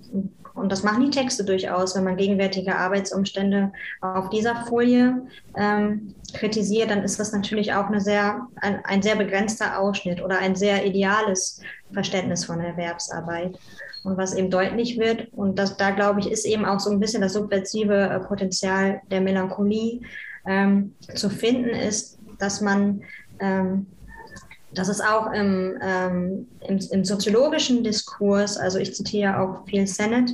und das machen die Texte durchaus, wenn man gegenwärtige Arbeitsumstände auf dieser Folie ähm, kritisiert, dann ist das natürlich auch eine sehr, ein, ein sehr begrenzter Ausschnitt oder ein sehr ideales Verständnis von Erwerbsarbeit. Und was eben deutlich wird, und das, da glaube ich, ist eben auch so ein bisschen das subversive äh, Potenzial der Melancholie ähm, zu finden, ist, dass man ähm, dass es auch im, ähm, im, im, soziologischen Diskurs, also ich zitiere auch viel Sennett,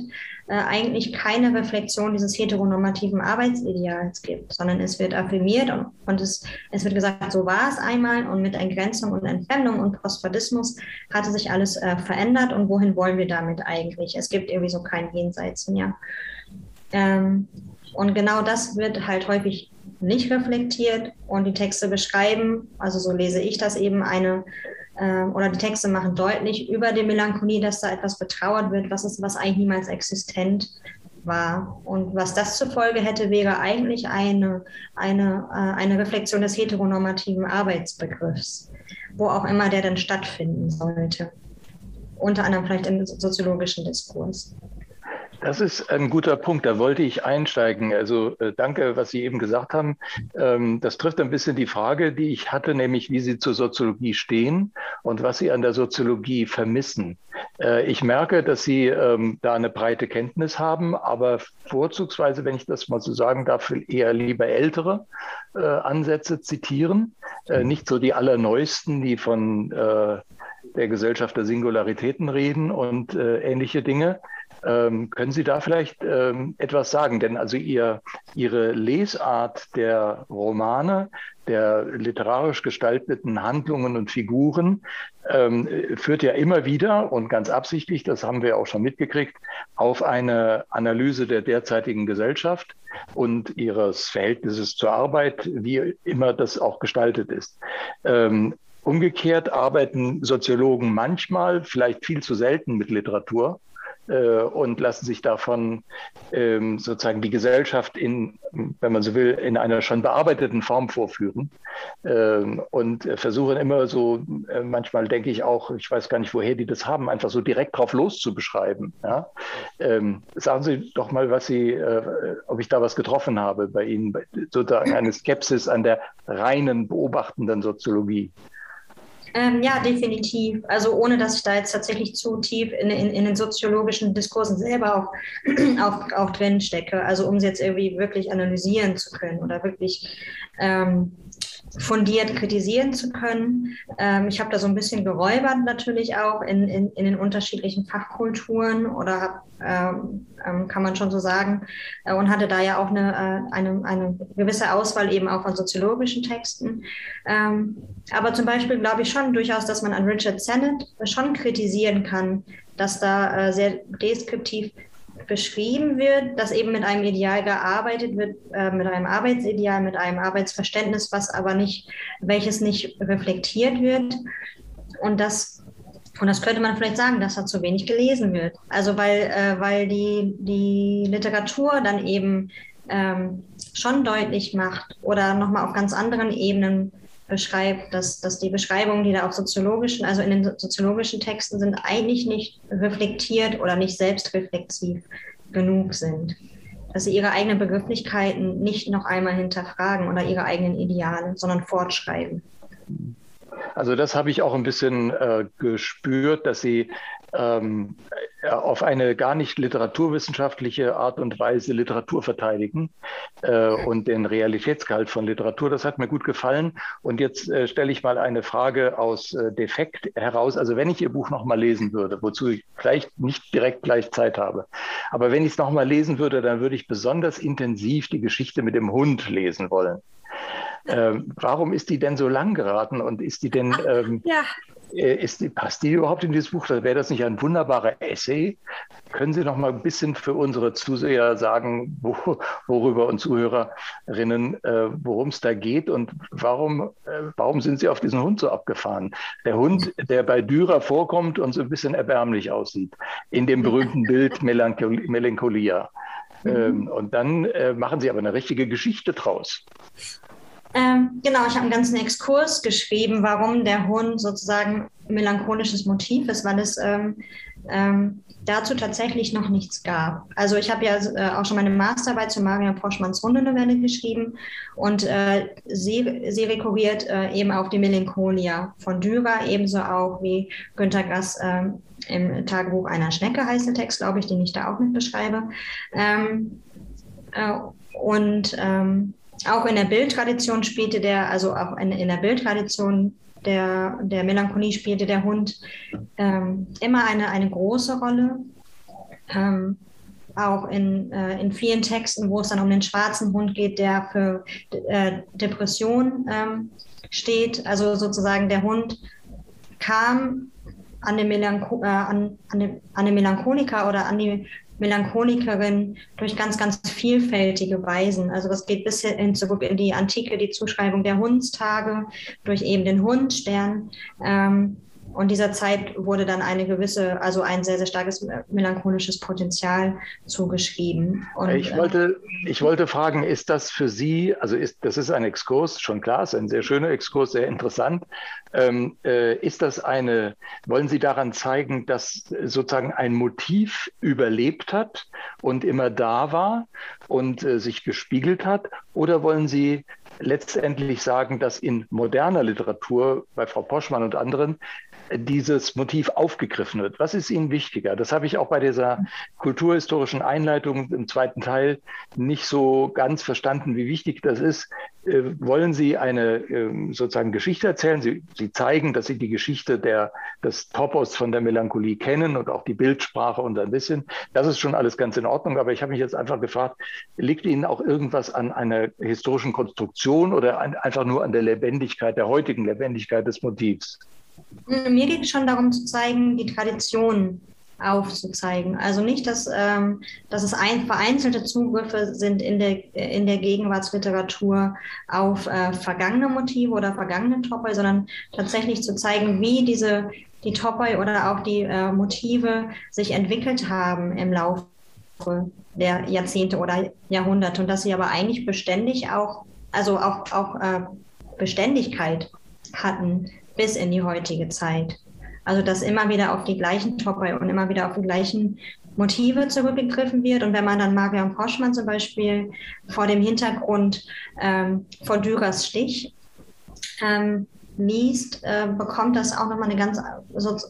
äh, eigentlich keine Reflexion dieses heteronormativen Arbeitsideals gibt, sondern es wird affirmiert und, und es, es wird gesagt, so war es einmal und mit Entgrenzung und Entfremdung und Postfadismus hatte sich alles äh, verändert und wohin wollen wir damit eigentlich? Es gibt irgendwie so kein Jenseits mehr. Ähm, und genau das wird halt häufig nicht reflektiert und die Texte beschreiben, also so lese ich das eben, eine äh, oder die Texte machen deutlich über die Melancholie, dass da etwas betrauert wird, was ist, was eigentlich niemals existent war. Und was das zur Folge hätte, wäre eigentlich eine, eine, äh, eine Reflexion des heteronormativen Arbeitsbegriffs, wo auch immer der dann stattfinden sollte. Unter anderem vielleicht im soziologischen Diskurs. Das ist ein guter Punkt, da wollte ich einsteigen. Also äh, danke, was Sie eben gesagt haben. Ähm, das trifft ein bisschen die Frage, die ich hatte, nämlich wie Sie zur Soziologie stehen und was Sie an der Soziologie vermissen. Äh, ich merke, dass Sie ähm, da eine breite Kenntnis haben, aber vorzugsweise, wenn ich das mal so sagen darf, eher lieber ältere äh, Ansätze zitieren, nicht so die allerneuesten, die von der Gesellschaft der Singularitäten reden und äh, ähnliche Dinge. Ähm, können Sie da vielleicht ähm, etwas sagen? Denn also Ihr, Ihre Lesart der Romane, der literarisch gestalteten Handlungen und Figuren ähm, führt ja immer wieder und ganz absichtlich, das haben wir auch schon mitgekriegt, auf eine Analyse der derzeitigen Gesellschaft und ihres Verhältnisses zur Arbeit, wie immer das auch gestaltet ist. Ähm, Umgekehrt arbeiten Soziologen manchmal, vielleicht viel zu selten mit Literatur und lassen sich davon ähm, sozusagen die Gesellschaft in, wenn man so will, in einer schon bearbeiteten Form vorführen ähm, und versuchen immer so, äh, manchmal denke ich auch, ich weiß gar nicht, woher die das haben, einfach so direkt drauf loszubeschreiben. Ja? Ähm, sagen Sie doch mal, was Sie, äh, ob ich da was getroffen habe bei Ihnen, sozusagen eine Skepsis an der reinen beobachtenden Soziologie. Ähm, ja, definitiv. Also ohne, dass ich da jetzt tatsächlich zu tief in, in, in den soziologischen Diskursen selber auch, auch, auch drin stecke. Also um sie jetzt irgendwie wirklich analysieren zu können oder wirklich ähm, fundiert kritisieren zu können. Ähm, ich habe da so ein bisschen geräubert natürlich auch in, in, in den unterschiedlichen Fachkulturen oder hab, ähm, ähm, kann man schon so sagen äh, und hatte da ja auch eine, äh, eine, eine gewisse Auswahl eben auch von soziologischen Texten. Ähm, aber zum Beispiel glaube ich schon durchaus, dass man an Richard Sennett schon kritisieren kann, dass da äh, sehr deskriptiv beschrieben wird, dass eben mit einem Ideal gearbeitet wird, äh, mit einem Arbeitsideal, mit einem Arbeitsverständnis, was aber nicht, welches nicht reflektiert wird. Und das, und das könnte man vielleicht sagen, dass da zu wenig gelesen wird. Also weil, äh, weil die, die Literatur dann eben ähm, schon deutlich macht oder nochmal auf ganz anderen Ebenen beschreibt, dass, dass die Beschreibungen, die da auf soziologischen, also in den soziologischen Texten sind, eigentlich nicht reflektiert oder nicht selbstreflexiv genug sind. Dass sie ihre eigenen Begrifflichkeiten nicht noch einmal hinterfragen oder ihre eigenen Ideale, sondern fortschreiben. Also das habe ich auch ein bisschen äh, gespürt, dass Sie ähm, auf eine gar nicht literaturwissenschaftliche Art und Weise Literatur verteidigen äh, und den Realitätsgehalt von Literatur. Das hat mir gut gefallen. Und jetzt äh, stelle ich mal eine Frage aus äh, Defekt heraus. Also wenn ich Ihr Buch nochmal lesen würde, wozu ich vielleicht nicht direkt gleich Zeit habe, aber wenn ich es nochmal lesen würde, dann würde ich besonders intensiv die Geschichte mit dem Hund lesen wollen. Ähm, warum ist die denn so lang geraten und ist die denn ähm, ja. Äh, ist die, passt die überhaupt in dieses Buch? Wäre das nicht ein wunderbarer Essay? Können Sie noch mal ein bisschen für unsere Zuseher sagen, wo, worüber und Zuhörerinnen, äh, worum es da geht und warum, äh, warum sind Sie auf diesen Hund so abgefahren? Der Hund, der bei Dürer vorkommt und so ein bisschen erbärmlich aussieht, in dem berühmten Bild Melanchol Melancholia. Mhm. Ähm, und dann äh, machen Sie aber eine richtige Geschichte draus. Ähm, genau, ich habe einen ganzen Exkurs geschrieben, warum der Hund sozusagen melancholisches Motiv ist, weil es ähm, ähm, dazu tatsächlich noch nichts gab. Also ich habe ja äh, auch schon meine Masterarbeit zu Maria Poschmanns Hundenovelle geschrieben und äh, sie, sie rekurriert äh, eben auf die Melancholia von Dürer, ebenso auch wie Günter Grass äh, im Tagebuch einer Schnecke heißt der Text, glaube ich, den ich da auch mit beschreibe. Ähm, äh, und ähm, auch in der Bildtradition spielte der, also auch in, in der Bildtradition der, der Melancholie spielte der Hund ähm, immer eine, eine große Rolle. Ähm, auch in, äh, in vielen Texten, wo es dann um den schwarzen Hund geht, der für äh, Depression ähm, steht. Also sozusagen der Hund kam an den, Melancho äh, an, an, den, an den Melancholiker oder an die Melancholikerin durch ganz, ganz vielfältige Weisen. Also das geht bis hin in die Antike, die Zuschreibung der Hundstage durch eben den Hundstern. Ähm, und dieser Zeit wurde dann eine gewisse, also ein sehr, sehr starkes melancholisches Potenzial zugeschrieben. Und, ich, wollte, ich wollte fragen, ist das für Sie, also ist, das ist ein Exkurs, schon klar, ist ein sehr schöner Exkurs, sehr interessant. Ähm, äh, ist das eine, wollen Sie daran zeigen, dass sozusagen ein Motiv überlebt hat und immer da war und äh, sich gespiegelt hat? Oder wollen Sie letztendlich sagen, dass in moderner Literatur bei Frau Poschmann und anderen dieses Motiv aufgegriffen wird. Was ist Ihnen wichtiger? Das habe ich auch bei dieser kulturhistorischen Einleitung im zweiten Teil nicht so ganz verstanden, wie wichtig das ist. Äh, wollen Sie eine äh, sozusagen Geschichte erzählen? Sie, Sie zeigen, dass Sie die Geschichte der, des Topos von der Melancholie kennen und auch die Bildsprache und ein bisschen. Das ist schon alles ganz in Ordnung. Aber ich habe mich jetzt einfach gefragt, liegt Ihnen auch irgendwas an einer historischen Konstruktion oder an, einfach nur an der Lebendigkeit, der heutigen Lebendigkeit des Motivs? Mir geht es schon darum zu zeigen, die Tradition aufzuzeigen. Also nicht, dass, ähm, dass es ein, vereinzelte Zugriffe sind in der, in der Gegenwartsliteratur auf äh, vergangene Motive oder vergangene Topoi, sondern tatsächlich zu zeigen, wie diese die Topoi oder auch die äh, Motive sich entwickelt haben im Laufe der Jahrzehnte oder Jahrhunderte und dass sie aber eigentlich beständig auch, also auch, auch äh, Beständigkeit hatten bis in die heutige Zeit. Also dass immer wieder auf die gleichen Topoi und immer wieder auf die gleichen Motive zurückgegriffen wird. Und wenn man dann Marion Poschmann zum Beispiel vor dem Hintergrund ähm, von Dürers Stich ähm, liest, äh, bekommt das auch nochmal eine ganz,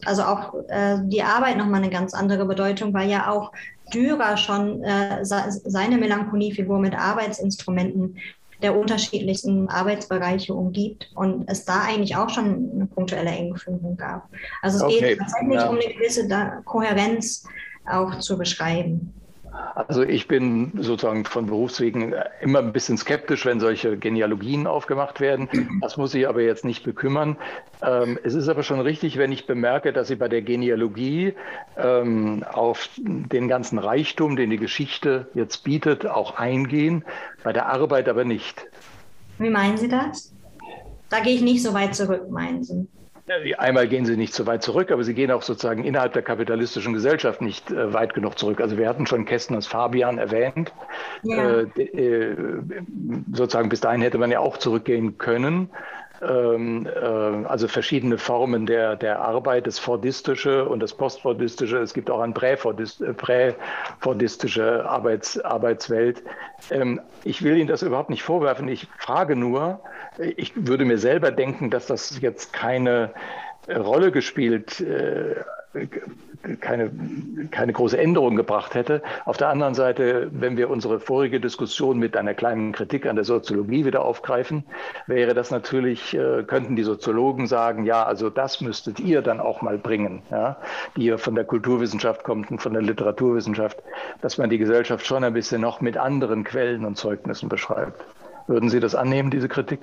also auch äh, die Arbeit nochmal eine ganz andere Bedeutung, weil ja auch Dürer schon äh, seine Melancholiefigur mit Arbeitsinstrumenten der unterschiedlichsten Arbeitsbereiche umgibt und es da eigentlich auch schon eine punktuelle Engführung gab. Also es okay. geht tatsächlich ja. um eine gewisse Kohärenz auch zu beschreiben. Also ich bin sozusagen von Berufswegen immer ein bisschen skeptisch, wenn solche Genealogien aufgemacht werden. Das muss ich aber jetzt nicht bekümmern. Ähm, es ist aber schon richtig, wenn ich bemerke, dass Sie bei der Genealogie ähm, auf den ganzen Reichtum, den die Geschichte jetzt bietet, auch eingehen, bei der Arbeit aber nicht. Wie meinen Sie das? Da gehe ich nicht so weit zurück, meinen Sie? Einmal gehen sie nicht so weit zurück, aber sie gehen auch sozusagen innerhalb der kapitalistischen Gesellschaft nicht äh, weit genug zurück. Also wir hatten schon Kästners Fabian erwähnt. Ja. Äh, äh, sozusagen bis dahin hätte man ja auch zurückgehen können. Ähm, äh, also verschiedene Formen der, der Arbeit, das Fordistische und das Postfordistische. Es gibt auch eine Präfordistische Prä Arbeits, Arbeitswelt. Ähm, ich will Ihnen das überhaupt nicht vorwerfen. Ich frage nur, ich würde mir selber denken, dass das jetzt keine Rolle gespielt äh, keine, keine große Änderung gebracht hätte. Auf der anderen Seite, wenn wir unsere vorige Diskussion mit einer kleinen Kritik an der Soziologie wieder aufgreifen, wäre das natürlich, äh, könnten die Soziologen sagen, ja, also das müsstet ihr dann auch mal bringen, ja, die ihr von der Kulturwissenschaft kommt und von der Literaturwissenschaft, dass man die Gesellschaft schon ein bisschen noch mit anderen Quellen und Zeugnissen beschreibt. Würden Sie das annehmen, diese Kritik?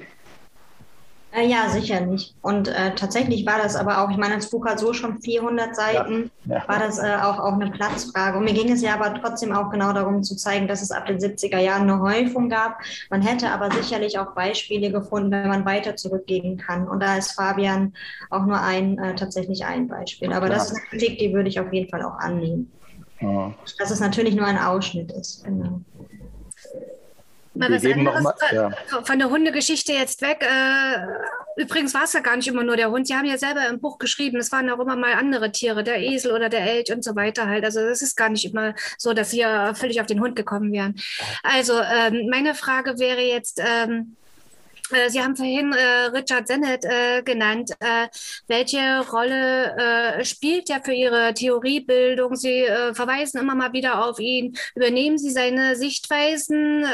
Äh, ja, sicherlich. Und äh, tatsächlich war das aber auch, ich meine, das Buch hat so schon 400 Seiten, ja, ja. war das äh, auch, auch eine Platzfrage. Und mir ging es ja aber trotzdem auch genau darum zu zeigen, dass es ab den 70er Jahren eine Häufung gab. Man hätte aber sicherlich auch Beispiele gefunden, wenn man weiter zurückgehen kann. Und da ist Fabian auch nur ein, äh, tatsächlich ein Beispiel. Aber Klar. das ist eine Kritik, die würde ich auf jeden Fall auch annehmen. Ja. Dass es natürlich nur ein Ausschnitt ist. Genau. Mal was anderes mal, ja. von der Hundegeschichte jetzt weg. Äh, übrigens war es ja gar nicht immer nur der Hund. Sie haben ja selber im Buch geschrieben, es waren auch immer mal andere Tiere, der Esel oder der Elch und so weiter halt. Also das ist gar nicht immer so, dass ja völlig auf den Hund gekommen wären. Also ähm, meine Frage wäre jetzt, ähm, äh, Sie haben vorhin äh, Richard Sennett äh, genannt. Äh, welche Rolle äh, spielt er für Ihre Theoriebildung? Sie äh, verweisen immer mal wieder auf ihn. Übernehmen Sie seine Sichtweisen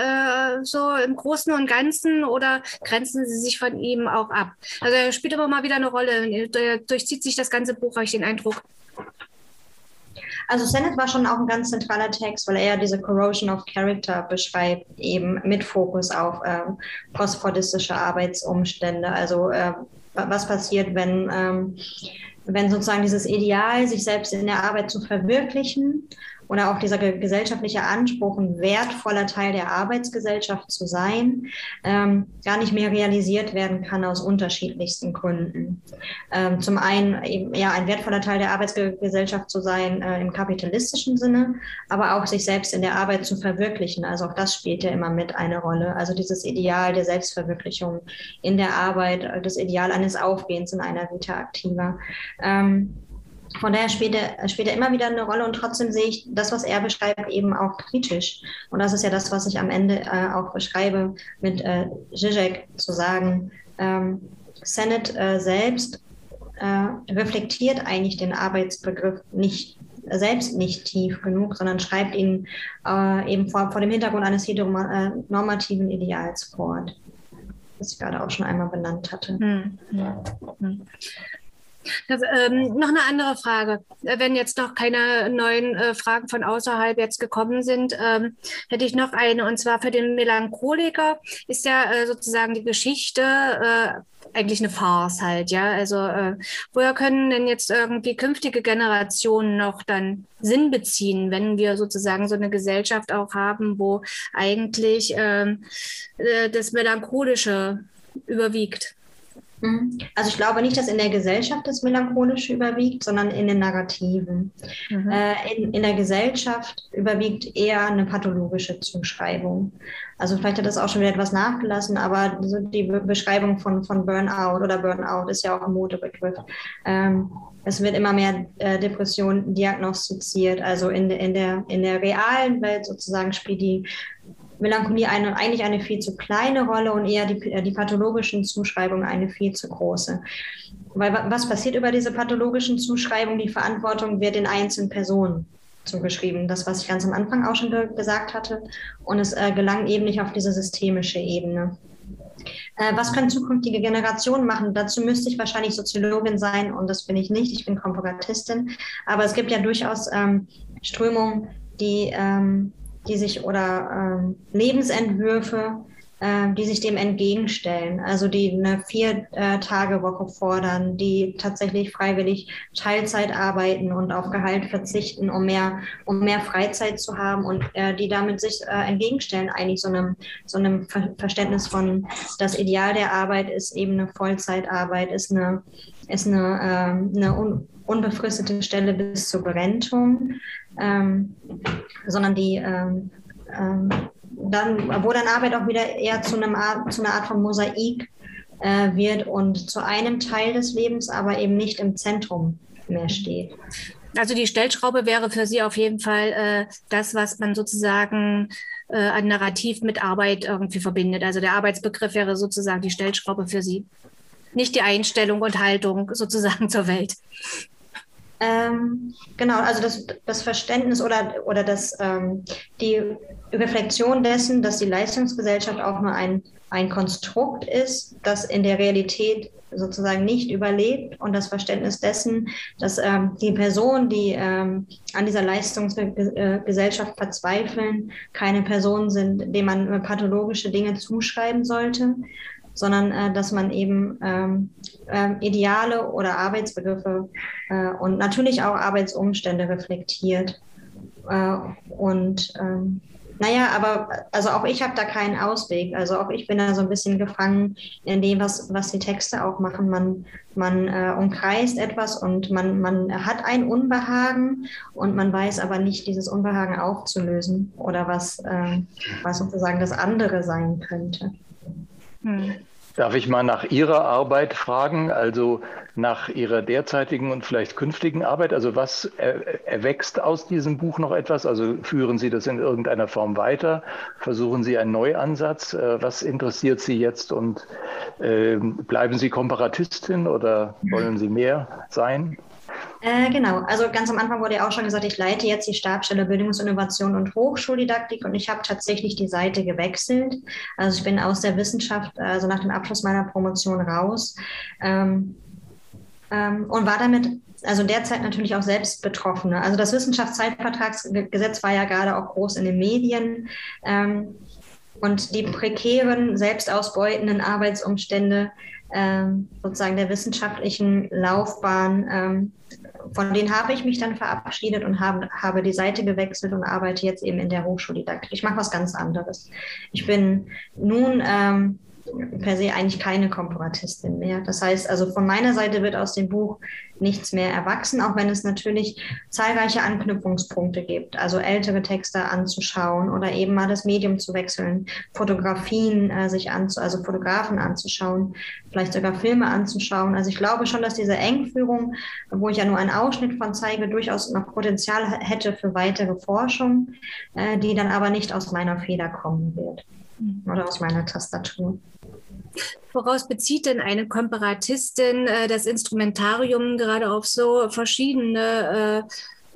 so im Großen und Ganzen oder grenzen Sie sich von ihm auch ab? Also er spielt immer mal wieder eine Rolle. Durchzieht sich das ganze Buch, habe ich den Eindruck. Also Sennett war schon auch ein ganz zentraler Text, weil er ja diese Corrosion of Character beschreibt, eben mit Fokus auf ähm, postfordistische Arbeitsumstände. Also äh, was passiert, wenn, ähm, wenn sozusagen dieses Ideal, sich selbst in der Arbeit zu verwirklichen, oder auch dieser gesellschaftliche Anspruch, ein wertvoller Teil der Arbeitsgesellschaft zu sein, ähm, gar nicht mehr realisiert werden kann aus unterschiedlichsten Gründen. Ähm, zum einen eben, ja ein wertvoller Teil der Arbeitsgesellschaft zu sein äh, im kapitalistischen Sinne, aber auch sich selbst in der Arbeit zu verwirklichen. Also auch das spielt ja immer mit eine Rolle. Also dieses Ideal der Selbstverwirklichung in der Arbeit, das Ideal eines Aufgehens in einer Vita aktiver. Ähm, von daher spielt er, spielt er immer wieder eine Rolle und trotzdem sehe ich das, was er beschreibt, eben auch kritisch. Und das ist ja das, was ich am Ende äh, auch beschreibe, mit äh, Zizek zu sagen, ähm, Senate äh, selbst äh, reflektiert eigentlich den Arbeitsbegriff nicht selbst nicht tief genug, sondern schreibt ihn äh, eben vor, vor dem Hintergrund eines heteronormativen Ideals fort, das ich gerade auch schon einmal benannt hatte. Hm. Hm. Das, ähm, noch eine andere Frage. Wenn jetzt noch keine neuen äh, Fragen von außerhalb jetzt gekommen sind, ähm, hätte ich noch eine. Und zwar für den Melancholiker ist ja äh, sozusagen die Geschichte äh, eigentlich eine Farce halt, ja. Also äh, woher können denn jetzt irgendwie künftige Generationen noch dann Sinn beziehen, wenn wir sozusagen so eine Gesellschaft auch haben, wo eigentlich ähm, äh, das Melancholische überwiegt? Mhm. Also ich glaube nicht, dass in der Gesellschaft das Melancholische überwiegt, sondern in den Narrativen. Mhm. Äh, in, in der Gesellschaft überwiegt eher eine pathologische Zuschreibung. Also vielleicht hat das auch schon wieder etwas nachgelassen, aber so die Beschreibung von, von Burnout oder Burnout ist ja auch ein Modebegriff. Ähm, es wird immer mehr äh, Depression diagnostiziert. Also in, in, der, in der realen Welt sozusagen spielt die Melancholie eine, eigentlich eine viel zu kleine Rolle und eher die, äh, die pathologischen Zuschreibungen eine viel zu große. Weil was passiert über diese pathologischen Zuschreibungen? Die Verantwortung wird den einzelnen Personen zugeschrieben. Das, was ich ganz am Anfang auch schon gesagt hatte. Und es äh, gelangt eben nicht auf diese systemische Ebene. Äh, was können zukünftige Generationen machen? Dazu müsste ich wahrscheinlich Soziologin sein und das bin ich nicht. Ich bin Komparatistin. Aber es gibt ja durchaus ähm, Strömungen, die ähm, die sich oder ähm, Lebensentwürfe, äh, die sich dem entgegenstellen, also die eine Vier-Tage-Woche fordern, die tatsächlich freiwillig Teilzeit arbeiten und auf Gehalt verzichten, um mehr, um mehr Freizeit zu haben und äh, die damit sich äh, entgegenstellen, eigentlich so einem, so einem Ver Verständnis von, das Ideal der Arbeit ist eben eine Vollzeitarbeit, ist eine, ist eine, äh, eine unbefristete Stelle bis zur Berentung ähm, sondern die ähm, ähm, dann, wo dann Arbeit auch wieder eher zu, einem Art, zu einer Art von Mosaik äh, wird und zu einem Teil des Lebens, aber eben nicht im Zentrum mehr steht. Also die Stellschraube wäre für Sie auf jeden Fall äh, das, was man sozusagen äh, an Narrativ mit Arbeit irgendwie verbindet. Also der Arbeitsbegriff wäre sozusagen die Stellschraube für Sie. Nicht die Einstellung und Haltung sozusagen zur Welt. Ähm, genau, also das, das Verständnis oder, oder das, ähm, die Reflexion dessen, dass die Leistungsgesellschaft auch nur ein, ein Konstrukt ist, das in der Realität sozusagen nicht überlebt und das Verständnis dessen, dass ähm, die Personen, die ähm, an dieser Leistungsgesellschaft verzweifeln, keine Personen sind, denen man pathologische Dinge zuschreiben sollte, sondern äh, dass man eben ähm, äh, Ideale oder Arbeitsbegriffe äh, und natürlich auch Arbeitsumstände reflektiert. Äh, und ähm, naja, aber also auch ich habe da keinen Ausweg. Also auch ich bin da so ein bisschen gefangen in dem, was, was die Texte auch machen. Man, man äh, umkreist etwas und man, man hat ein Unbehagen und man weiß aber nicht, dieses Unbehagen aufzulösen oder was, äh, was sozusagen das andere sein könnte. Hm. Darf ich mal nach Ihrer Arbeit fragen, also nach Ihrer derzeitigen und vielleicht künftigen Arbeit? Also was erwächst aus diesem Buch noch etwas? Also führen Sie das in irgendeiner Form weiter? Versuchen Sie einen Neuansatz? Äh, was interessiert Sie jetzt und äh, bleiben Sie Komparatistin oder wollen Sie mehr sein? Äh, genau, also ganz am Anfang wurde ja auch schon gesagt, ich leite jetzt die Stabstelle Bildungsinnovation und Hochschuldidaktik und ich habe tatsächlich die Seite gewechselt. Also ich bin aus der Wissenschaft, also nach dem Abschluss meiner Promotion raus ähm, ähm, und war damit also derzeit natürlich auch selbst Betroffene. Also das Wissenschaftszeitvertragsgesetz war ja gerade auch groß in den Medien. Ähm, und die prekären, selbstausbeutenden Arbeitsumstände ähm, sozusagen der wissenschaftlichen Laufbahn, ähm, von denen habe ich mich dann verabschiedet und habe, habe die Seite gewechselt und arbeite jetzt eben in der Hochschuldidaktik. Ich mache was ganz anderes. Ich bin nun ähm, per se eigentlich keine Komparatistin mehr. Das heißt, also von meiner Seite wird aus dem Buch nichts mehr erwachsen, auch wenn es natürlich zahlreiche Anknüpfungspunkte gibt. Also ältere Texte anzuschauen oder eben mal das Medium zu wechseln, Fotografien äh, sich anzu, also Fotografen anzuschauen, vielleicht sogar Filme anzuschauen. Also ich glaube schon, dass diese Engführung, wo ich ja nur einen Ausschnitt von zeige, durchaus noch Potenzial hätte für weitere Forschung, äh, die dann aber nicht aus meiner Feder kommen wird oder aus meiner Tastatur. Woraus bezieht denn eine Komparatistin äh, das Instrumentarium gerade auf so verschiedene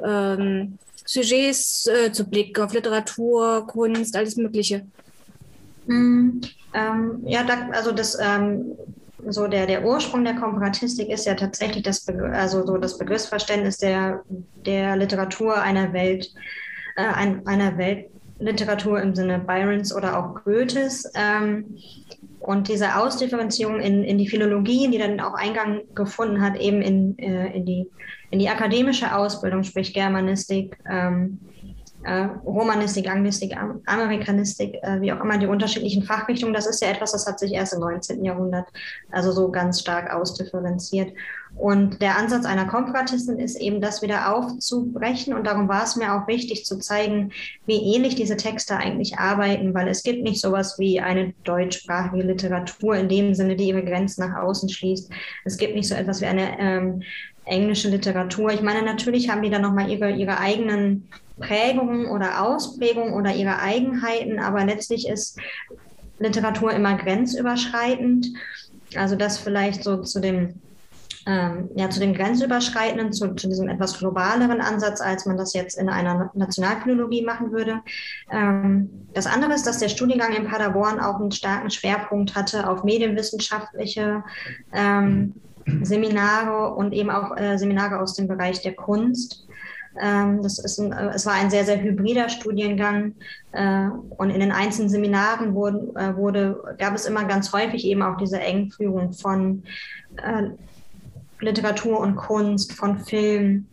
äh, ähm, Sujets äh, zu blicken, auf Literatur, Kunst, alles Mögliche? Mm, ähm, ja, da, also das ähm, so der, der Ursprung der Komparatistik ist ja tatsächlich das, Be also so das Begriffsverständnis der, der Literatur einer Welt, äh, ein, einer Weltliteratur im Sinne Byrons oder auch Goethes. Ähm, und diese Ausdifferenzierung in, in die Philologie, die dann auch Eingang gefunden hat, eben in, äh, in, die, in die akademische Ausbildung, sprich Germanistik, ähm, äh, Romanistik, Anglistik, Amerikanistik, äh, wie auch immer die unterschiedlichen Fachrichtungen, das ist ja etwas, das hat sich erst im 19. Jahrhundert also so ganz stark ausdifferenziert. Und der Ansatz einer Komparatistin ist eben, das wieder aufzubrechen. Und darum war es mir auch wichtig zu zeigen, wie ähnlich diese Texte eigentlich arbeiten, weil es gibt nicht sowas wie eine deutschsprachige Literatur in dem Sinne, die ihre Grenzen nach außen schließt. Es gibt nicht so etwas wie eine ähm, englische Literatur. Ich meine, natürlich haben die dann nochmal ihre, ihre eigenen Prägungen oder Ausprägungen oder ihre Eigenheiten, aber letztlich ist Literatur immer grenzüberschreitend. Also das vielleicht so zu dem ähm, ja, zu dem grenzüberschreitenden, zu, zu, diesem etwas globaleren Ansatz, als man das jetzt in einer Nationalphilologie machen würde. Ähm, das andere ist, dass der Studiengang in Paderborn auch einen starken Schwerpunkt hatte auf medienwissenschaftliche ähm, Seminare und eben auch äh, Seminare aus dem Bereich der Kunst. Ähm, das ist ein, äh, es war ein sehr, sehr hybrider Studiengang äh, und in den einzelnen Seminaren wurden, äh, wurde, gab es immer ganz häufig eben auch diese Engführung von äh, Literatur und Kunst, von Film,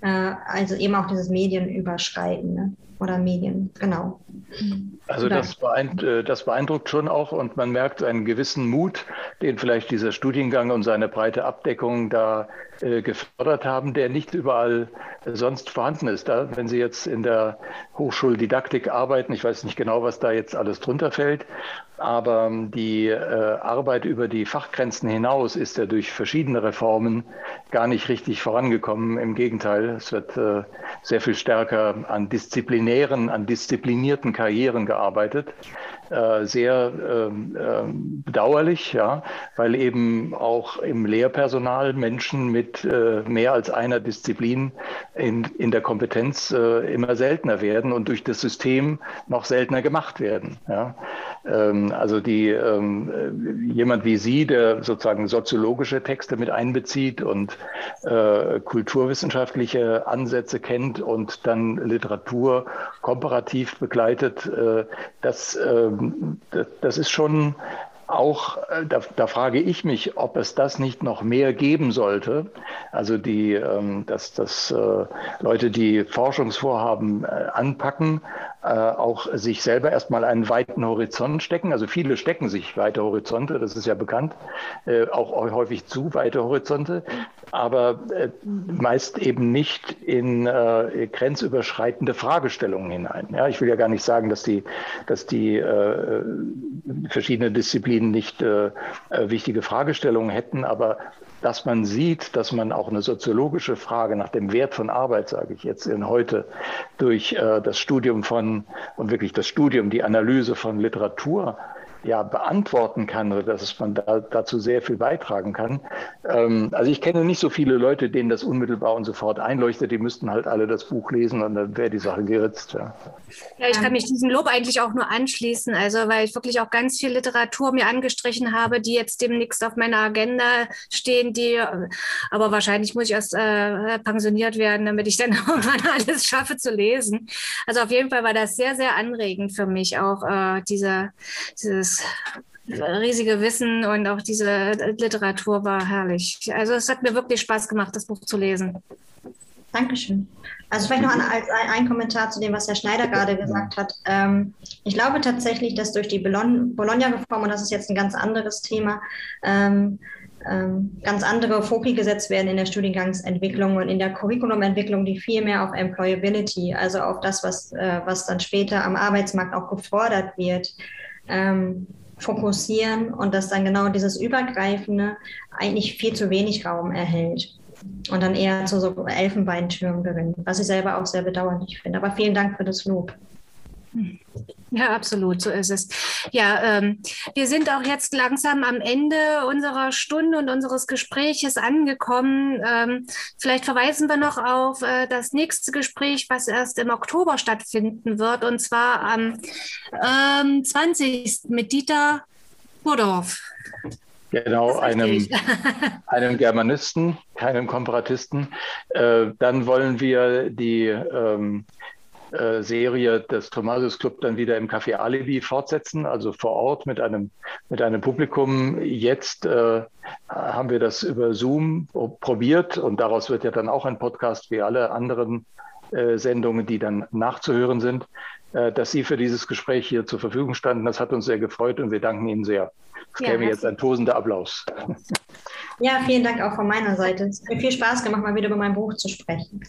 also eben auch dieses Medienüberschreitende oder Medien, genau. Also das, beeindruckt, das beeindruckt schon auch und man merkt einen gewissen Mut, den vielleicht dieser Studiengang und seine breite Abdeckung da äh, gefördert haben, der nicht überall sonst vorhanden ist. Da, wenn Sie jetzt in der Hochschuldidaktik arbeiten, ich weiß nicht genau, was da jetzt alles drunter fällt, aber die äh, Arbeit über die Fachgrenzen hinaus ist ja durch verschiedene Reformen gar nicht richtig vorangekommen. Im Gegenteil, es wird äh, sehr viel stärker an disziplinären, an disziplinierten Karrieren gearbeitet. Äh, sehr ähm, ähm, bedauerlich, ja, weil eben auch im Lehrpersonal Menschen mit äh, mehr als einer Disziplin in, in der Kompetenz äh, immer seltener werden und durch das System noch seltener gemacht werden. Ja. Ähm, also die, jemand wie Sie, der sozusagen soziologische Texte mit einbezieht und kulturwissenschaftliche Ansätze kennt und dann Literatur komparativ begleitet, das das ist schon auch, äh, da, da, frage ich mich, ob es das nicht noch mehr geben sollte. Also die, ähm, dass, dass äh, Leute, die Forschungsvorhaben äh, auch sich selber erstmal einen weiten Horizont stecken. Also viele stecken sich weite Horizonte, das ist ja bekannt, auch häufig zu weite Horizonte. aber äh, meist eben nicht in äh, grenzüberschreitende Fragestellungen hinein. Ja, ich will ja gar nicht sagen, dass die, dass die äh, verschiedenen Disziplinen nicht äh, äh, wichtige Fragestellungen hätten, aber dass man sieht, dass man auch eine soziologische Frage nach dem Wert von Arbeit, sage ich jetzt in heute, durch äh, das Studium von und wirklich das Studium, die Analyse von Literatur ja, beantworten kann oder dass man da, dazu sehr viel beitragen kann. Ähm, also ich kenne nicht so viele Leute, denen das unmittelbar und sofort einleuchtet. Die müssten halt alle das Buch lesen und dann wäre die Sache geritzt. Ja. ja, ich kann mich diesem Lob eigentlich auch nur anschließen. Also weil ich wirklich auch ganz viel Literatur mir angestrichen habe, die jetzt demnächst auf meiner Agenda stehen, die aber wahrscheinlich muss ich erst äh, pensioniert werden, damit ich dann irgendwann alles schaffe zu lesen. Also auf jeden Fall war das sehr, sehr anregend für mich, auch äh, diese, dieses riesige Wissen und auch diese Literatur war herrlich. Also es hat mir wirklich Spaß gemacht, das Buch zu lesen. Dankeschön. Also vielleicht noch ein, ein Kommentar zu dem, was Herr Schneider gerade gesagt hat. Ähm, ich glaube tatsächlich, dass durch die Bologna-Reform, und das ist jetzt ein ganz anderes Thema, ähm, ähm, ganz andere Foki gesetzt werden in der Studiengangsentwicklung und in der Curriculumentwicklung, die viel mehr auf Employability, also auf das, was, äh, was dann später am Arbeitsmarkt auch gefordert wird, ähm, fokussieren und dass dann genau dieses Übergreifende eigentlich viel zu wenig Raum erhält und dann eher zu so Elfenbeintürmen gewinnt, was ich selber auch sehr bedauerlich finde. Aber vielen Dank für das Lob. Ja, absolut, so ist es. Ja, ähm, wir sind auch jetzt langsam am Ende unserer Stunde und unseres Gespräches angekommen. Ähm, vielleicht verweisen wir noch auf äh, das nächste Gespräch, was erst im Oktober stattfinden wird, und zwar am ähm, 20. mit Dieter Burdorf. Genau, einem, einem Germanisten, keinem Komparatisten. Äh, dann wollen wir die ähm, äh, Serie des Thomasius Club dann wieder im Café Alibi fortsetzen, also vor Ort mit einem, mit einem Publikum. Jetzt äh, haben wir das über Zoom probiert und daraus wird ja dann auch ein Podcast wie alle anderen äh, Sendungen, die dann nachzuhören sind, äh, dass Sie für dieses Gespräch hier zur Verfügung standen. Das hat uns sehr gefreut und wir danken Ihnen sehr. Es ja, käme jetzt ein tosender Applaus. Ja, vielen Dank auch von meiner Seite. Es hat mir viel Spaß gemacht, mal wieder über mein Buch zu sprechen.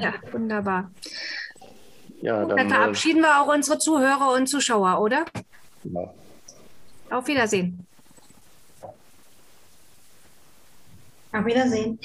Ja, wunderbar. Ja, dann, dann äh, verabschieden wir auch unsere Zuhörer und Zuschauer, oder? Ja. Auf Wiedersehen. Auf Wiedersehen.